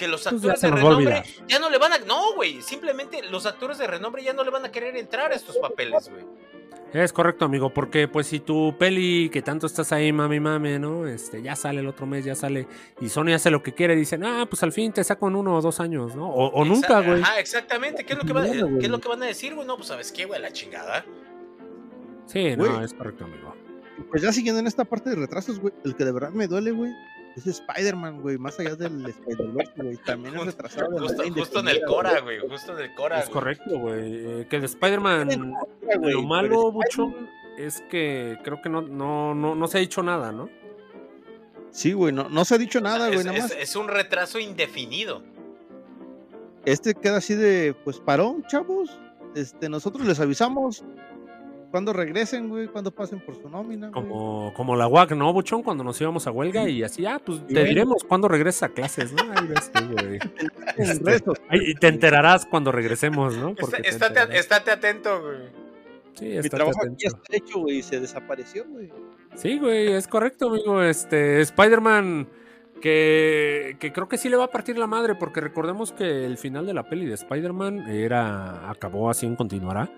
Que los Pues ya actores de renombre ya no le van a. No, güey. Simplemente los actores de renombre ya no le van a querer entrar a estos papeles, güey. Es correcto, amigo, porque pues si tu peli que tanto estás ahí, mami, mami, ¿no? Este, ya sale el otro mes, ya sale, y Sony hace lo que quiere, dicen, ah, pues al fin te saco en uno o dos años, ¿no? O, o nunca, güey. Ajá, exactamente. ¿Qué es lo que, va- Bueno, qué es lo que van a decir, güey? No, pues sabes qué, güey, la chingada. Sí, no, es correcto, amigo. Pues ya siguiendo en esta parte de retrasos, güey, el que de verdad me duele, güey, es Spider-Man, güey, más allá del Spider-Verse, güey, también es retrasado. de Justo, en el Cora, güey. Justo en el Cora. Es güey. correcto, güey. Eh, que de Spider-Man, lo malo, Buchón, es que creo que no, no, no, no se ha dicho nada, ¿no? Sí, güey, no, no se ha dicho nada, güey, nada es- más. es un retraso indefinido. Este queda así de, pues, parón, chavos. Este, nosotros les avisamos cuando regresen, güey, cuando pasen por su nómina, güey. Como, como la UAC, ¿no, Buchón? Cuando nos íbamos a huelga y así, ah, pues te diremos cuándo regresa a clases, ¿no? Ahí ves tú, güey. Este, y te enterarás cuando regresemos, ¿no? Está- Porque te estate, estate atento, güey. Sí, Mi estate trabajo aquí atento. ya está hecho, güey, y se desapareció, güey. Sí, güey, es correcto, amigo. Este, Spider-Man, que, que creo que sí le va a partir la madre, porque recordemos que el final de la peli de Spider-Man era, acabó así en continuará.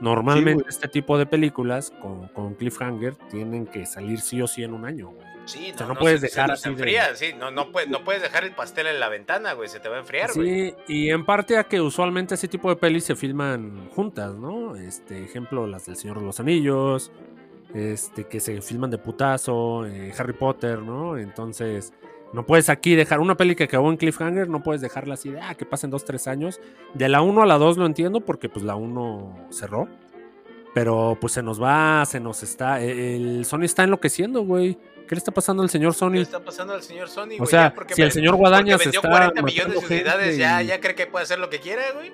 Normalmente güey. este tipo de películas con, con cliffhanger tienen que salir sí o sí en un año, güey. Sí, sea, no, no puedes se- se dejar así enfría, sí, no, no, puedes, no puedes dejar el pastel en la ventana, güey, se te va a enfriar, güey. Sí, y en parte a que usualmente ese tipo de pelis se filman juntas, ¿no? Este, ejemplo, las del Señor de los Anillos, este, que se filman de putazo, eh, Harry Potter, ¿no? Entonces, no puedes aquí dejar una peli que acabó en cliffhanger, no puedes dejarla así de, ah, que pasen dos, tres años. De la 1 a la 2 lo entiendo porque pues la 1 cerró. Pero pues se nos va, se nos está, e, el Sony está enloqueciendo, güey. ¿Qué le está pasando al señor ¿Qué Sony? le está pasando al señor Sony, güey? O sea, Ya porque si el señor Guadaña se está 40 millones de unidades, gente ya, y- ya cree que puede hacer lo que quiera, güey.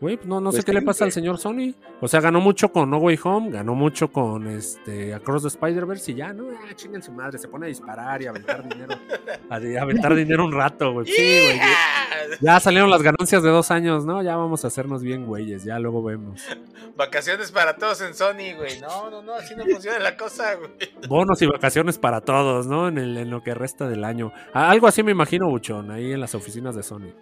Güey, pues no, no sé Pues qué le pasa al señor Sony. O sea, ganó mucho con No Way Home, ganó mucho con este Across the Spider-Verse y ya, ¿no? Ah, chinguen su madre, se pone a disparar y a aventar dinero. A, aventar dinero un rato, güey. Sí, güey. ya-. Ya salieron las ganancias de dos años, ¿no? Ya vamos a hacernos bien, güeyes. Ya luego vemos. Vacaciones para todos en Sony, güey. No, no, no, así no funciona la cosa, güey. Bonos y vacaciones para todos, ¿no? En, el- en lo que resta del año. Algo así me imagino, Buchón, ahí en las oficinas de Sony.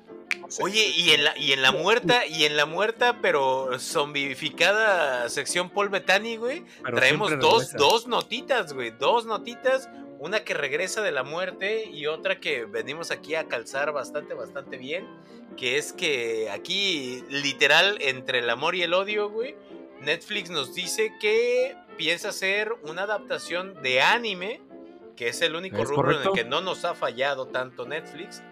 Oye, y en la, y en la muerta, y en la muerta, pero zombificada sección Paul Bettany, güey. Pero Traemos dos, dos notitas, güey. Dos notitas. Una que regresa de la muerte y otra que venimos aquí a calzar bastante, bastante bien. Que es que aquí, literal, entre el amor y el odio, güey. Netflix nos dice que piensa hacer una adaptación de anime. Que es el único Es rubro en el que no nos ha fallado tanto Netflix.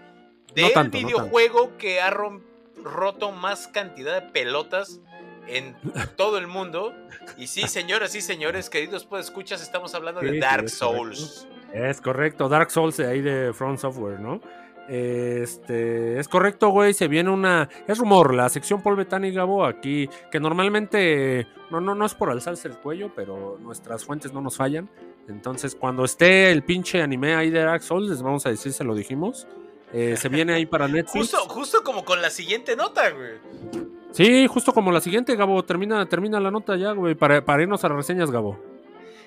Del no videojuego que ha roto más cantidad de pelotas en todo el mundo. Y sí, señoras y señores, queridos pues escuchas, estamos hablando Sí, de Dark Souls. Es correcto, Dark Souls de ahí de Front Software, ¿no? Este, es correcto, güey. Se viene una. Es rumor, la sección Paul Bettany Gabo aquí, que normalmente. No, no, no es por alzarse el cuello, pero nuestras fuentes no nos fallan. Entonces, cuando esté el pinche anime ahí de Dark Souls, les vamos a decir, se lo dijimos. Eh, se viene ahí para Netflix. Justo, justo como con la siguiente nota, güey. Sí, justo como la siguiente, Gabo. Termina, termina la nota ya, güey, para, para irnos a las reseñas, Gabo.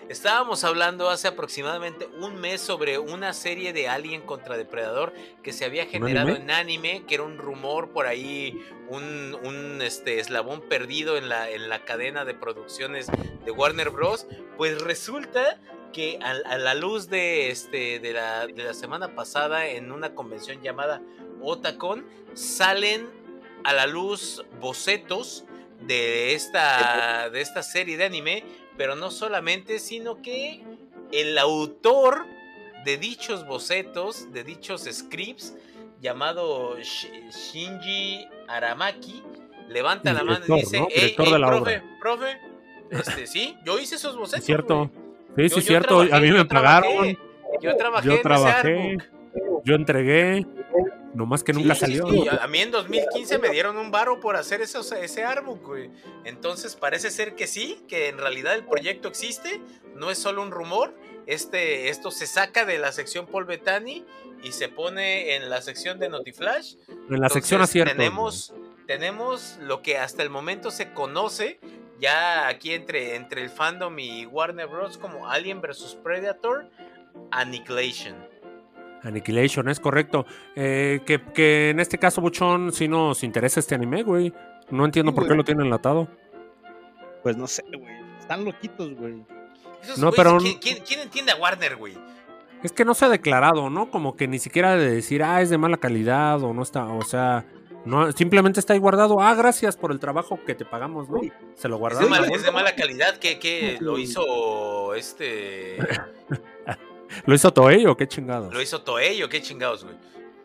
Estábamos hablando hace aproximadamente un mes sobre una serie de Alien contra Depredador que se había generado en anime, que era un rumor por ahí, un, un, este, eslabón perdido en la, en la cadena de producciones de Warner Bros. Pues resulta que a, la luz de, este, de, la, de la semana pasada en una convención llamada Otacon, salen a la luz bocetos de esta, de esta serie de anime pero no solamente, sino que el autor de dichos bocetos, de dichos scripts, llamado Shinji Aramaki, levanta la mano y dice, hey, profe, profe, este, sí, yo hice esos bocetos. cierto. Sí, sí, cierto. a mí me pagaron. Yo trabajé, yo trabajé, yo entregué. Nomás que nunca salió. A mí en 2015 me dieron un baro por hacer eso, ese artbook, güey. Entonces parece ser que sí, que en realidad el proyecto existe, no es solo un rumor. Este, esto se saca de la sección Paul Bettany y se pone en la sección de Notiflash. En la sección acierto. Tenemos, tenemos lo que hasta el momento se conoce ya aquí entre, entre el fandom y Warner Bros. como Alien vs Predator, Annihilation. Annihilation, es correcto. Eh, que, en este caso, Buchón, si nos interesa este anime, güey. No entiendo por qué lo tienen enlatado. Pues no sé, güey. Están loquitos, güey. No, pero... ¿quién, entiende a Warner, güey? Es que no se ha declarado, ¿no? Como que ni siquiera de decir, ah, es de mala calidad o no está, o sea, no, simplemente está ahí guardado. Ah, gracias por el trabajo que te pagamos, ¿no? Se lo guardaron. Es de mala, calidad, que, que lo hizo este... ¿Lo hizo Toei o qué chingados? ¿Lo hizo Toei o qué chingados, güey?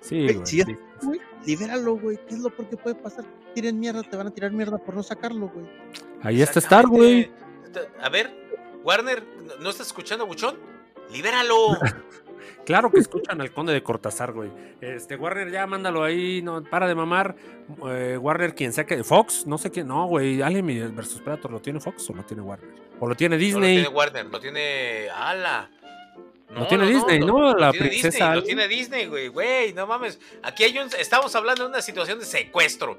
Sí, güey. Güey, libéralo, güey. ¿Qué es lo peor que puede pasar? Tiren mierda, te van a tirar mierda por no sacarlo, güey. Ahí está Star, güey. A ver, Warner, ¿no estás escuchando, Buchón? ¡Libéralo! Claro que escuchan al conde de Cortázar, güey. Este, Warner, ya mándalo ahí, no, para de mamar. Eh, Warner, quien sea que. Fox, no sé quién. No, güey. Alien vs Predator, ¿lo tiene Fox o lo tiene Warner? ¿O lo tiene Disney? No lo tiene Warner, lo tiene. ¡Ala! No, tiene Disney, ¿no? La princesa. Disney, lo tiene Disney, güey, güey, no mames. Aquí hay un, estamos hablando de una situación de secuestro.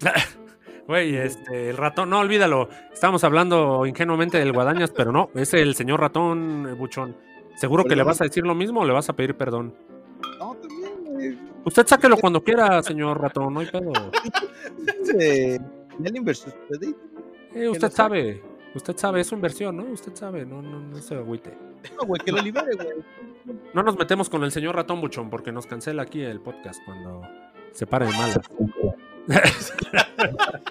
Güey, este, el ratón, no, olvídalo. Estamos hablando ingenuamente del Guadañas, pero no, es el señor ratón, eh, Buchón. ¿Seguro que le vas a decir lo mismo o le vas a pedir perdón? No, también, güey. Usted sáquelo cuando quiera, señor ratón, no hay pedo. Eh, usted sabe. Usted sabe, es su inversión, ¿no? Usted sabe, no, no, no se agüite. No, güey, que lo libere, güey. No nos metemos con el señor ratón buchón porque nos cancela aquí el podcast cuando se pare de malas.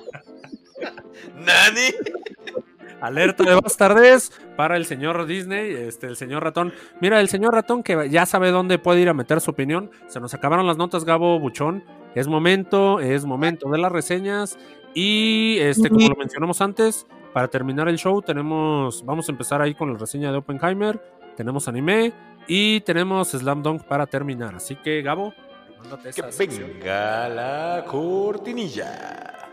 ¿Nani? Alerta de bastardes para el señor Disney, este, el señor ratón. Mira, el señor ratón que ya sabe dónde puede ir a meter su opinión. Se nos acabaron las notas, Gabo Buchón. Es momento, es momento de las reseñas. Y este, como lo mencionamos antes, para terminar el show tenemos, vamos a empezar ahí con la reseña de Oppenheimer, tenemos anime y tenemos Slam Dunk para terminar. Así que Gabo, mándate esa que venga la cortinilla.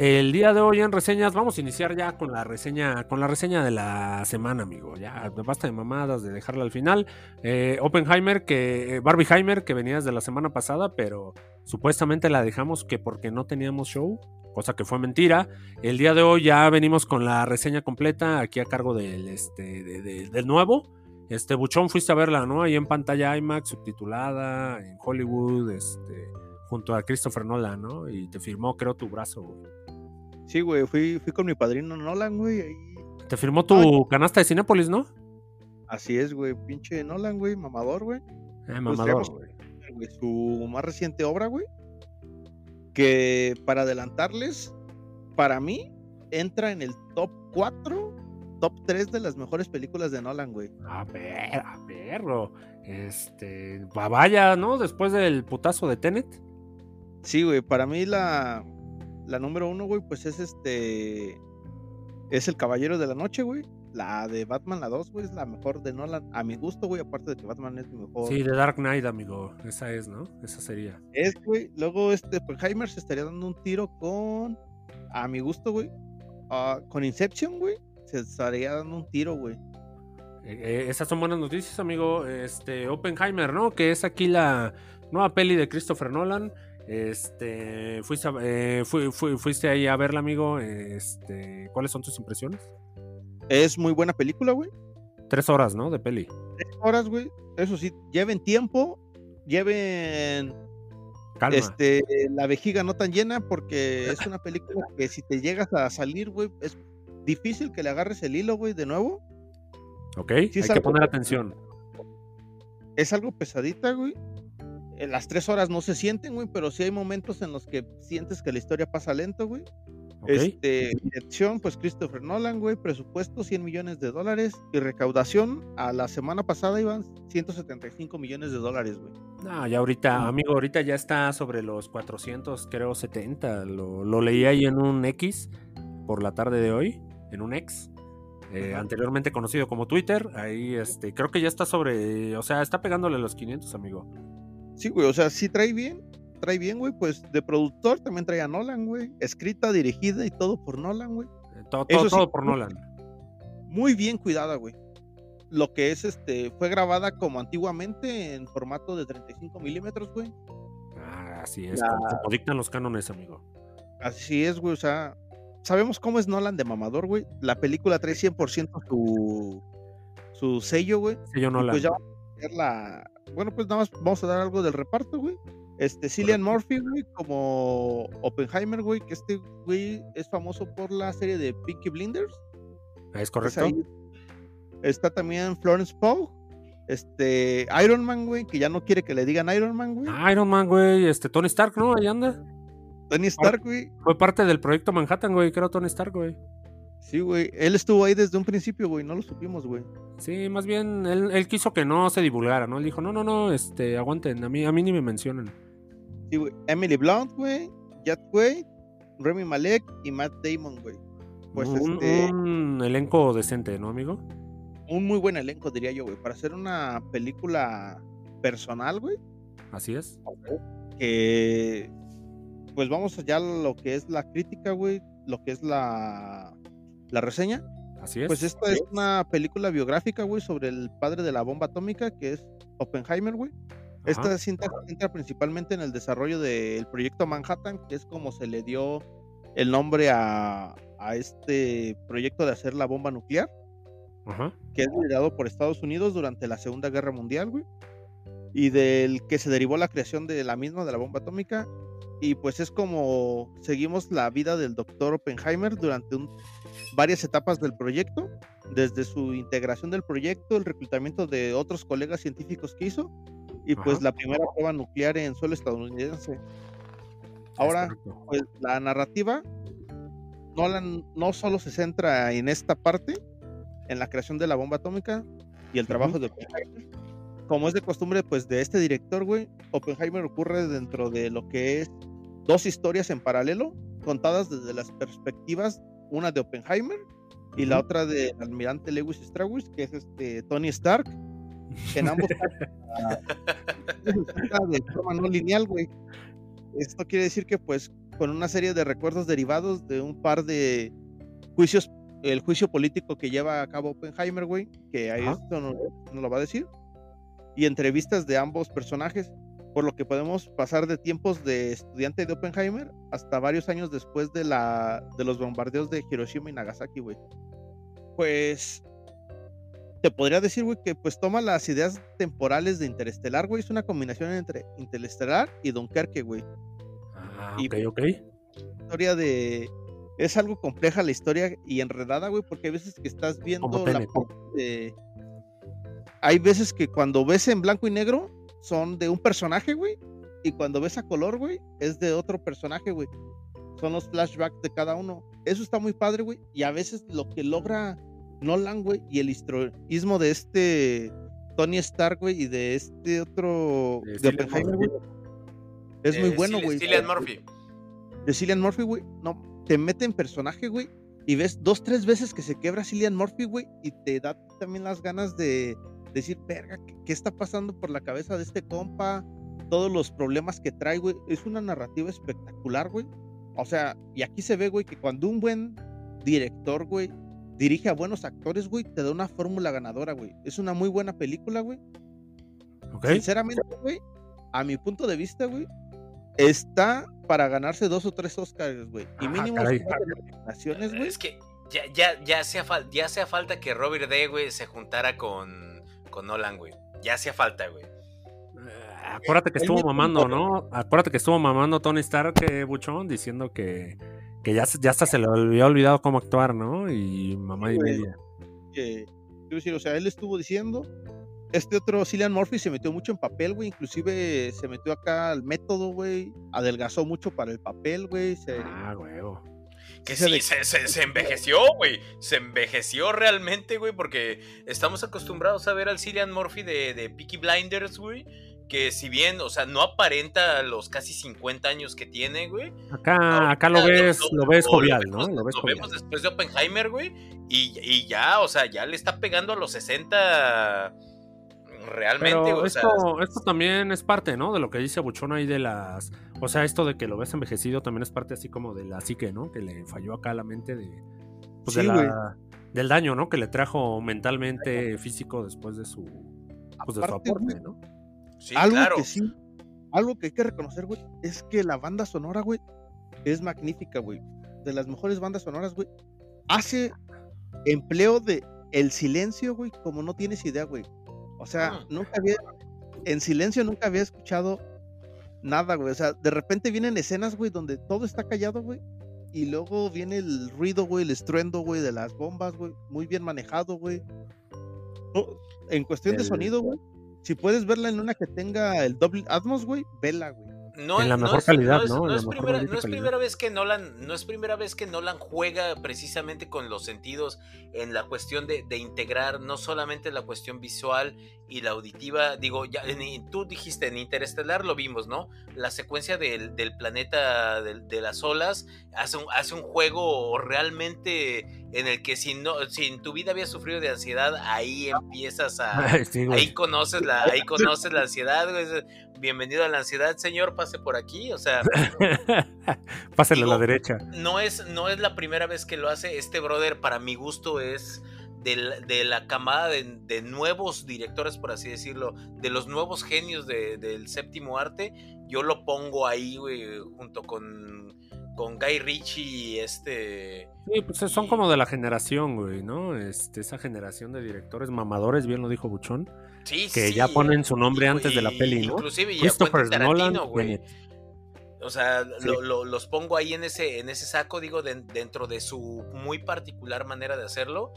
El día de hoy en reseñas vamos a iniciar ya con la reseña, con la reseña de la semana, amigo. Ya basta de mamadas de dejarla al final. Eh, Oppenheimer, que eh, Barbieheimer, que venía desde la semana pasada, pero supuestamente la dejamos que porque no teníamos show, cosa que fue mentira. El día de hoy ya venimos con la reseña completa aquí a cargo del, este, del nuevo. Este Buchón fuiste a verla, ¿no? Ahí en pantalla IMAX, subtitulada, en Hollywood, este, junto a Christopher Nolan, ¿no? Y te firmó, creo, tu brazo, güey. Sí, güey, fui, fui con mi padrino Nolan, güey. Te firmó tu canasta de Cinépolis, ¿no? Así es, güey, pinche Nolan, güey, mamador, güey. Eh, mamador, güey. Su más reciente obra, güey. Que para adelantarles, para mí, entra en el top 4, top 3 de las mejores películas de Nolan, güey. A ver, a. Perro. Este. Vaya, ¿no? Después del putazo de Tenet. Sí, güey. Para mí la. La número uno, güey, pues es este. Es el Caballero de la Noche, güey. La de Batman, la 2, güey, es la mejor de Nolan. A mi gusto, güey, aparte de que Batman es mi mejor. Sí, de Dark Knight, amigo. Esa es, ¿no? Esa sería. Es, güey. Luego, este, Oppenheimer se estaría dando un tiro con. A mi gusto, güey. ah, con Inception, güey. Se estaría dando un tiro, güey. Eh, eh, esas son buenas noticias, amigo. Este, Oppenheimer, ¿no? Que es aquí la nueva peli de Christopher Nolan. Este, fuiste, a- eh, fui- fui- fuiste ahí a verla, amigo. Este, ¿cuáles son tus impresiones? Es muy buena película, güey. Tres horas, ¿no? De peli. Tres horas, güey. Eso sí, lleven tiempo. Lleven Calma. este, la vejiga no tan llena porque es una película que si te llegas a salir, güey, es difícil que le agarres el hilo, güey, de nuevo. ok, sí hay que poner atención. Es algo pesadita, güey. Eh, Las tres horas no se sienten, güey, pero sí hay momentos en los que sientes que la historia pasa lento, güey. Este, dirección, pues Christopher Nolan, güey, presupuesto 100 millones de dólares y recaudación a la semana pasada iban 175 millones de dólares, güey. No, ya ahorita, amigo, ahorita ya está sobre los 400, creo 70. Lo, lo leí ahí en un X por la tarde de hoy, en un X. eh, anteriormente conocido como Twitter, ahí este, creo que ya está sobre, o sea, está pegándole los 500, amigo. Sí, güey, o sea, sí trae bien, trae bien, güey, pues de productor también trae a Nolan, güey, escrita, dirigida y todo por Nolan, güey. Eh, Todo, todo, sí, por Nolan. Muy bien cuidada, güey. Lo que es, este, fue grabada como antiguamente en formato de 35 milímetros, güey. Ah, así es, La- como, dictan los cánones, amigo. Así es, güey, o sea, sabemos cómo es Nolan de mamador, güey. La película trae 100% su, su sello, güey. Sí, yo Y Nolan. pues ya vamos a ver la... Bueno, pues nada más vamos a dar algo del reparto, güey. Este, Cillian Murphy, güey, como Oppenheimer, güey, que este güey es famoso por la serie de Peaky Blinders. Es Pues correcto. Está también Florence Pugh, este, Iron Man, güey, que ya no quiere que le digan Iron Man, güey. Ah, Iron Man, güey, este, Tony Stark, ¿no? Ahí anda. Tony Stark, güey. Fue parte del proyecto Manhattan, güey, creo Tony Stark, güey. Sí, güey. Él estuvo ahí desde un principio, güey. No lo supimos, güey. Sí, más bien él, él quiso que no se divulgara, ¿no? Él dijo, no, no, no, este, aguanten, a mí, a mí ni me mencionan. Sí, güey. Emily Blunt, güey. Jack Quaid, Remy Malek y Matt Damon, güey. Pues un, este, un elenco decente, ¿no, amigo? un muy buen elenco, diría yo, güey. Para hacer una película personal, güey. Así es. Que. Pues vamos allá a lo que es la crítica, güey. Lo que es la. La reseña. Así es. Pues esta es una película biográfica, güey, sobre el padre de la bomba atómica, que es Oppenheimer, güey. Esta cinta se centra principalmente en el desarrollo del proyecto Manhattan, que es como se le dio el nombre a, a este proyecto de hacer la bomba nuclear, Ajá. que es liderado por Estados Unidos durante la Segunda Guerra Mundial, güey. Y del que se derivó la creación de la misma, de la bomba atómica. Y pues es como seguimos la vida del doctor Oppenheimer durante un- varias etapas del proyecto, desde su integración del proyecto, el reclutamiento de otros colegas científicos que hizo, y pues Ajá. la primera prueba nuclear en suelo estadounidense. Ahora, pues la narrativa Nolan no solo se centra en esta parte, en la creación de la bomba atómica y el trabajo de Oppenheimer. Como es de costumbre, pues de este director, güey, Oppenheimer ocurre dentro de lo que es dos historias en paralelo, contadas desde las perspectivas, una de Oppenheimer y la otra del almirante Lewis Strauss, que es este Tony Stark, en ambos casos, de forma no lineal, güey. Esto quiere decir que pues con una serie de recuerdos derivados de un par de juicios, el juicio político que lleva a cabo Oppenheimer, güey, que ahí esto no, no lo va a decir, y entrevistas de ambos personajes, por lo que podemos pasar de tiempos de estudiante de Oppenheimer hasta varios años después de, la, de los bombardeos de Hiroshima y Nagasaki, güey. Pues te podría decir, güey, que pues toma las ideas temporales de Interestelar, güey, es una combinación entre Interestelar y Dunkerque, güey. Ah, y- ok, ok. historia de. Es algo compleja la historia y enredada, güey, porque hay veces que estás viendo Como la parte de. Hay veces que cuando ves en blanco y negro son de un personaje, güey, y cuando ves a color, güey, es de otro personaje, güey. Son los flashbacks de cada uno. Eso está muy padre, güey, y a veces lo que logra Nolan, güey, y el historismo de este Tony Stark, güey, y de este otro. De De, güey. Es muy bueno, güey. Cillian Murphy. De Cillian Murphy, güey. No, te mete en personaje, güey. Y ves dos, tres veces que se quebra Cillian Murphy, güey. Y te da también las ganas de decir, verga, ¿qué, qué está pasando por la cabeza de este compa? Todos los problemas que trae, güey. Es una narrativa espectacular, güey. O sea, y aquí se ve, güey, que cuando un buen director, güey, dirige a buenos actores, güey, te da una fórmula ganadora, güey. Es una muy buena película, güey. Sinceramente, güey, a mi punto de vista, güey, está para ganarse dos o tres Oscars, güey. Y mínimo nominaciones, güey. Es que ya, ya, ya, hacía fal- ya hacía falta que Robert D, güey, se juntara con, con Nolan, güey. Ya hacía falta, güey. Eh, Acuérdate que estuvo mamando, ¿no? Acuérdate que estuvo mamando Tony Stark, eh, Buchón, diciendo que, que ya, se- ya hasta se le había olvidado cómo actuar, ¿no? Y mamá y güey. media. que, quiero decir, o sea, él estuvo diciendo, este otro Cillian Murphy se metió mucho en papel, güey, inclusive se metió acá al método, güey, adelgazó mucho para el papel, güey, se... Ah, huevo. Que Sí se se, se- se envejeció, güey. Se envejeció realmente, güey, porque estamos acostumbrados a ver al Cillian Murphy de, de Peaky Blinders, güey. Que si bien, o sea, no aparenta los casi 50 años que tiene, güey. Acá, acá lo ves, lo ves jovial, ¿no? Lo ves Lo jovial. vemos después de Oppenheimer, güey. Y, y ya, o sea, ya le está pegando a los 60 realmente, Pero o sea, esto, esto también es parte, ¿no? De lo que dice Buchón ahí de las. O sea, esto de que lo ves envejecido también es parte así como de la psique, ¿no? Que le falló acá a la mente de. Pues de la- del daño, ¿no? Que le trajo mentalmente, físico después de su. Pues de su aporte, güey, ¿no? sí, algo claro. que sí, algo que hay que reconocer, güey, es que la banda sonora, güey, es magnífica, güey. De las mejores bandas sonoras, güey. Hace empleo de el silencio, güey, como no tienes idea, güey. O sea, Mm. nunca había, en silencio nunca había escuchado nada, güey. O sea, de repente vienen escenas, güey, donde todo está callado, güey. Y luego viene el ruido, güey, el estruendo, güey, de las bombas, güey. Muy bien manejado, güey. No, en cuestión de sonido, güey. Si puedes verla en una que tenga el doble Atmos, güey, vela, güey. No, En la no mejor es- calidad, es- ¿no? En la es primera, no es primera vez que Nolan, no es primera vez que Nolan juega precisamente con los sentidos en la cuestión de, de integrar no solamente la cuestión visual y la auditiva. Digo, ya en- tú dijiste en Interestelar lo vimos, ¿no? La secuencia del, del planeta de, las olas hace un, hace un juego realmente en el que si no, si en tu vida habías sufrido de ansiedad, ahí empiezas a, Sí. Ahí conoces la, ahí conoces la ansiedad, güey. Bienvenido a la ansiedad, señor, pase por aquí. O sea, Pásale a la derecha. no es, no es la primera vez que lo hace. Este brother, para mi gusto, es de la camada de, de nuevos directores, por así decirlo, de los nuevos genios de- del séptimo arte. Yo lo pongo ahí, güey, junto con, con Guy Ritchie y este. Sí, pues son como de la generación, güey, ¿no? Este, esa generación de directores mamadores, bien lo dijo Buchón, Sí, que sí, ya ponen su nombre y- antes de la peli, ¿no? Inclusive Christopher Quentin Nolan, güey. O sea, Sí. lo- lo- los pongo ahí en ese, en ese saco, digo, de- dentro de su muy particular manera de hacerlo.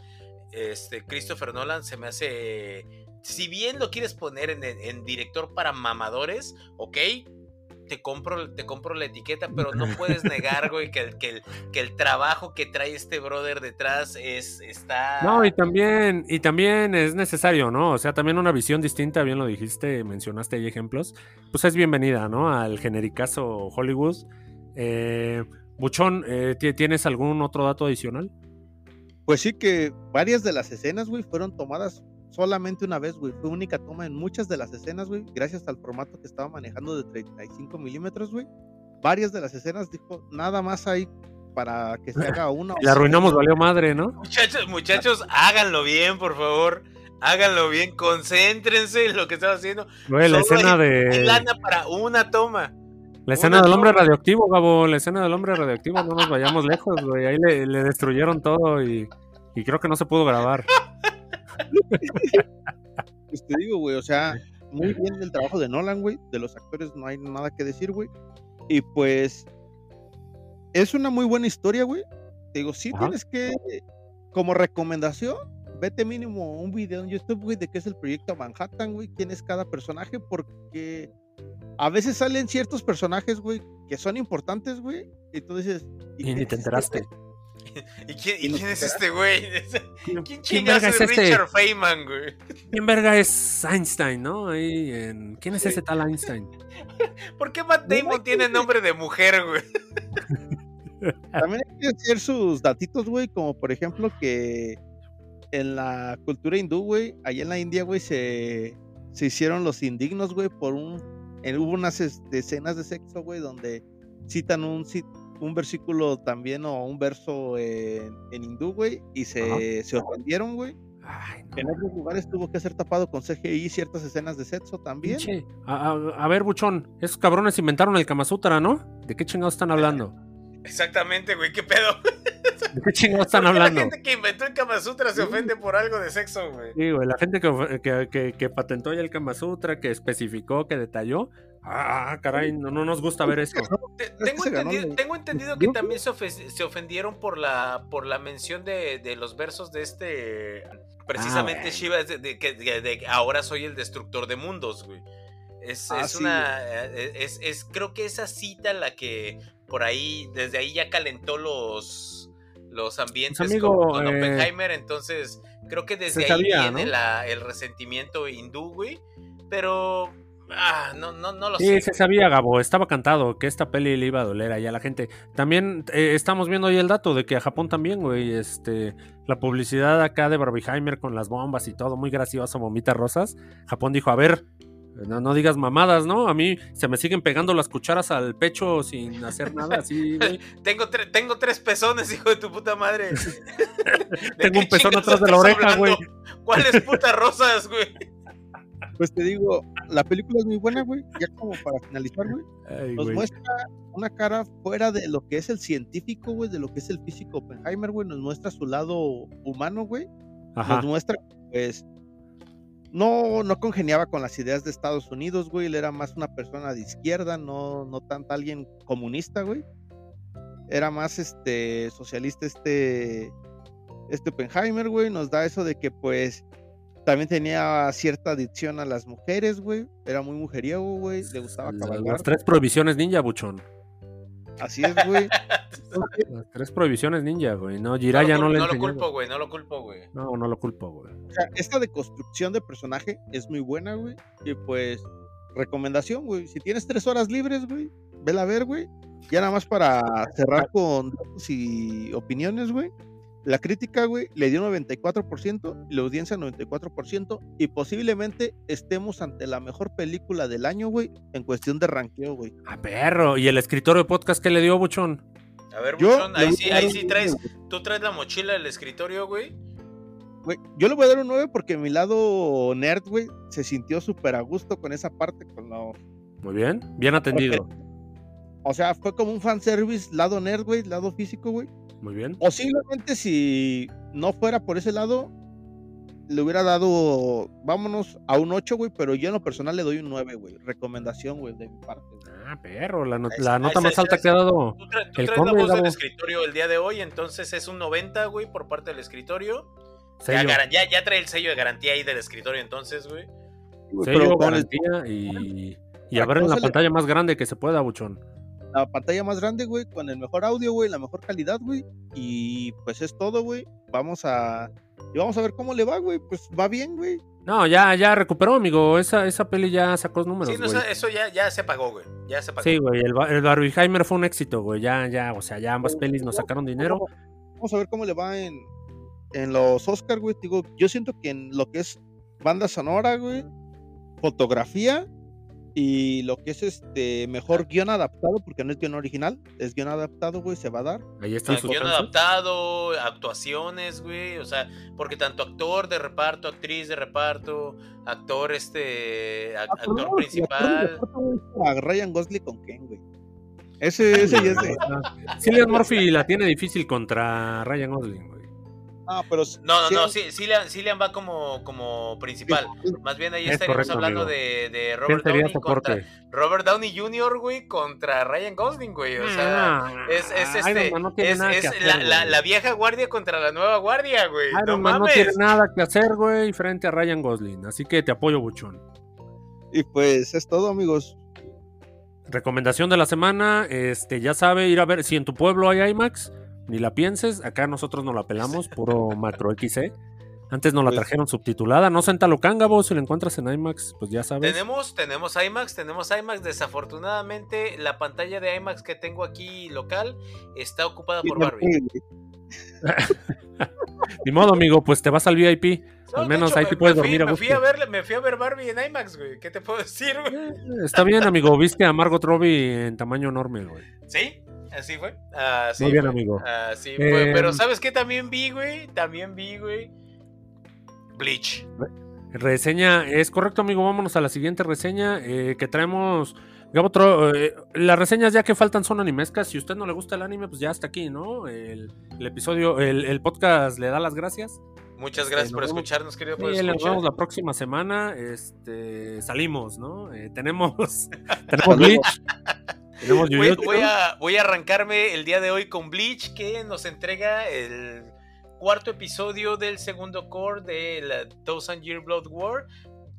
Este, Christopher Nolan se me hace. Si bien lo quieres poner en, director para mamadores, ok. Te compro, te compro la etiqueta, pero no puedes negar, güey, que el, que, el, que el trabajo que trae este brother detrás es, está. No, y también, y también es necesario, ¿no? O sea, también una visión distinta, bien lo dijiste, mencionaste ahí ejemplos, pues es bienvenida, ¿no? Al genericazo Hollywood. Eh, Buchón, eh, ¿ti- ¿tienes algún otro dato adicional? Pues sí que varias de las escenas, güey, fueron tomadas solamente una vez, güey. Fue única toma en muchas de las escenas, güey, gracias al formato que estaba manejando de 35 milímetros, güey. Varias de las escenas dijo, nada más hay para que se haga una. o La arruinamos, dos". valió madre, ¿no? Muchachos, muchachos, háganlo bien, por favor. Háganlo bien, concéntrense en lo que están haciendo. Güey, la Solo escena Hay de. lana para una toma. La escena del hombre radioactivo, Gabo, la escena del hombre radioactivo, no nos vayamos lejos, güey. Ahí le, le destruyeron todo y, y creo que no se pudo grabar. Pues te digo, güey, o sea, muy bien el trabajo de Nolan, güey. De los actores no hay nada que decir, güey. Y pues es una muy buena historia, güey. Te digo, sí Ajá. tienes que, como recomendación, vete mínimo un video en YouTube, güey, de qué es el proyecto Manhattan, güey, quién es cada personaje, porque a veces salen ciertos personajes, güey, que son importantes, güey, y tú dices... Y ni te enteraste. ¿Y quién, y ¿Y no quién es te este güey? ¿Quién ¿Quién verga es es este? Richard Feynman, güey? ¿Quién verga es Einstein, no? Ahí en... ¿Quién es ese tal Einstein? ¿Por qué Matt Damon tiene nombre de mujer, güey? También hay que decir sus datitos, güey, como por ejemplo que en la cultura hindú, güey, allá en la India, güey, se, se hicieron los indignos, güey, por un... en- hubo unas escenas de sexo, güey, donde citan un, un versículo también o un verso en, en hindú, güey, y se, se ofendieron, güey. Ay, no. En otros lugares tuvo que ser tapado con CGI ciertas escenas de sexo también. A, a- a ver, Buchón, esos cabrones inventaron el Kama Sutra, ¿no? ¿De qué chingados están hablando? Exactamente, güey, qué pedo. ¿De qué chingados están ¿Por qué hablando? La gente que inventó el Kama Sutra se ofende por algo de sexo, güey. Sí, güey, la gente que, que, que- que patentó ya el Kama Sutra, que especificó, que detalló. Ah, caray, no, no nos gusta ver eso. Tengo entendido, el- tengo entendido que también se, ofe- se ofendieron por la, por la mención de, de los versos de este. Precisamente bueno. Shiva, de, de que de- de ahora soy el destructor de mundos, güey. Es, Ah, es sí, una. eh, Es, es- creo que esa cita la que por ahí, desde ahí ya calentó los, los ambientes Pues, amigo, con, con eh, Oppenheimer. Entonces, creo que desde ahí sabía, viene ¿no? la- el resentimiento hindú, güey. Pero. Ah, no, no, no lo Sí, sé. se sabía, Gabo, estaba cantado que esta peli le iba a doler ahí a la gente. También eh, estamos viendo ahí el dato de que a Japón también, güey, este, la publicidad acá de Barbieheimer con las bombas y todo, muy gracioso, bombitas rosas. Japón dijo, a ver, no, no digas mamadas, ¿no? A mí se me siguen pegando las cucharas al pecho sin hacer nada, así, güey. Tengo, tre- tengo tres pezones, hijo de tu puta madre. ¿De Tengo un pezón atrás de la oreja, hablando? güey. ¿Cuáles putas rosas, güey? Pues te digo, la película es muy buena, güey. Ya como para finalizar, güey. Ay, Nos güey. muestra una cara fuera de lo que es el científico, güey, de lo que es el físico Oppenheimer, güey. Nos muestra su lado humano, güey. Ajá. Nos muestra, pues, no, no congeniaba con las ideas de Estados Unidos, güey. Él era más una persona de izquierda, no, no tanto alguien comunista, güey. Era más este socialista, este, este Oppenheimer, güey. Nos da eso de que, pues, también tenía cierta adicción a las mujeres, güey. Era muy mujeriego, güey. Le gustaba cabalgar. Las tres prohibiciones ninja, Buchón. Así es, güey. Las tres prohibiciones ninja, güey. No, Jiraya no, le no lo culpo, güey, no lo culpo, güey. No, no lo culpo, güey. O sea, esta deconstrucción de personaje es muy buena, güey. Y pues, recomendación, güey. Si tienes tres horas libres, güey, vela a ver, güey. Ya nada más para cerrar con datos y opiniones, güey. La crítica, güey, le dio 94%, y la audiencia 94%, y posiblemente estemos ante la mejor película del año, güey, en cuestión de ranqueo, güey. A perro. ¿Y el escritorio de podcast qué le dio, Buchón? A ver, Yo Buchón, ahí sí, ahí sí traes, tú traes la mochila del escritorio, güey. güey. Yo le voy a dar un 9 porque mi lado nerd, güey, se sintió súper a gusto con esa parte, con los Muy bien. Bien atendido. O sea, fue como un fanservice, lado nerd, güey, lado físico, güey. Muy bien. Posiblemente si no fuera por ese lado, le hubiera dado, vámonos a un 8, güey, pero yo en lo personal le doy un 9, güey. Recomendación, güey, de mi parte. güey. Ah, perro. La, no- Ahí la nota más alta que ha dado. Tú, tra- tú El traes la voz del escritorio el día de hoy, entonces es un 90, güey, por parte del escritorio. Ya, ya, ya trae el sello de garantía ahí del escritorio, entonces, güey. sello, Pero garantía y, y Para a ver que en no la se le- pantalla más grande que se pueda, Buchón. La pantalla más grande, güey, con el mejor audio, güey, la mejor calidad, güey. Y pues es todo, güey. Vamos a... Y vamos a ver cómo le va, güey. Pues va bien, güey. No, ya, ya recuperó, amigo. Esa, esa peli ya sacó números, Sí, no, güey. eso- ya, ya se pagó, güey. Ya se pagó. Sí, güey, el, el Barbieheimer fue un éxito, güey. Ya, ya, o sea, ya ambas pelis nos sacaron dinero. Vamos a ver cómo le va en, en los Oscars, güey. Digo, yo siento que en lo que es banda sonora, güey, fotografía y lo que es este mejor guion adaptado, porque no es guion original, es guion adaptado, güey, se va a dar. Ahí están Ah, guion chances. adaptado, actuaciones, güey, o sea, porque tanto actor de reparto, actriz de reparto, actor este, ac- actor principal. A Ryan Gosling con Ken, güey. Ese, ese ya es de. Cillian Murphy la tiene difícil contra Ryan Gosling, güey. Ah, pero. No, no, sí, no, sí, Cillian, Cillian va como, como principal. Más bien ahí Es estaríamos correcto, hablando de, de ¿Quién Robert Downey contra? Robert Downey Jr., güey, contra Ryan Gosling, güey. O sea, Ah, es, este, Man no tiene es, nada es que hacer, la, la, güey. la vieja guardia contra la nueva guardia, güey. Iron no Man no tiene nada que hacer, güey, frente a Ryan Gosling. Así que te apoyo, Buchón. Y pues es todo, amigos. Recomendación de la semana, este, ya sabe, ir a ver, si en tu pueblo hay IMAX, ni la pienses. Acá nosotros no la pelamos, puro macro XC. Antes nos la Pues- trajeron subtitulada. No senta Locanga, vos, si la encuentras en IMAX, pues ya sabes. Tenemos, tenemos IMAX, tenemos IMAX. Desafortunadamente, la pantalla de IMAX que tengo aquí local está ocupada por Barbie. Ni modo, amigo, pues te vas al VIP. No, Al menos hecho, ahí me- te puedes me fui- dormir a me fui a ver, me fui a ver Barbie en IMAX, güey. ¿Qué te puedo decir, güey? Está bien, amigo. Viste a Margot Robbie en tamaño enorme, güey. ¿Sí? Así fue. Así Muy bien, fue. amigo. Así fue. Em, Pero ¿sabes qué también vi, güey? También vi, güey. Bleach. Reseña, es correcto, amigo. Vámonos a la siguiente reseña eh, que traemos. Gabo, tro- eh, las reseñas ya que faltan son animescas. Si a usted no le gusta el anime, pues ya está aquí, ¿no? El, el episodio, el, el podcast le da las gracias. Muchas Este, gracias nos por vemos- escucharnos, querido. Sí, por nos escuchar. vemos la próxima semana. Este, salimos, ¿no? Eh, tenemos, tenemos Hasta. Bleach, tenemos Voy, a, voy a arrancarme el día de hoy con Bleach, que nos entrega el cuarto episodio del segundo core de la Thousand Year Blood War,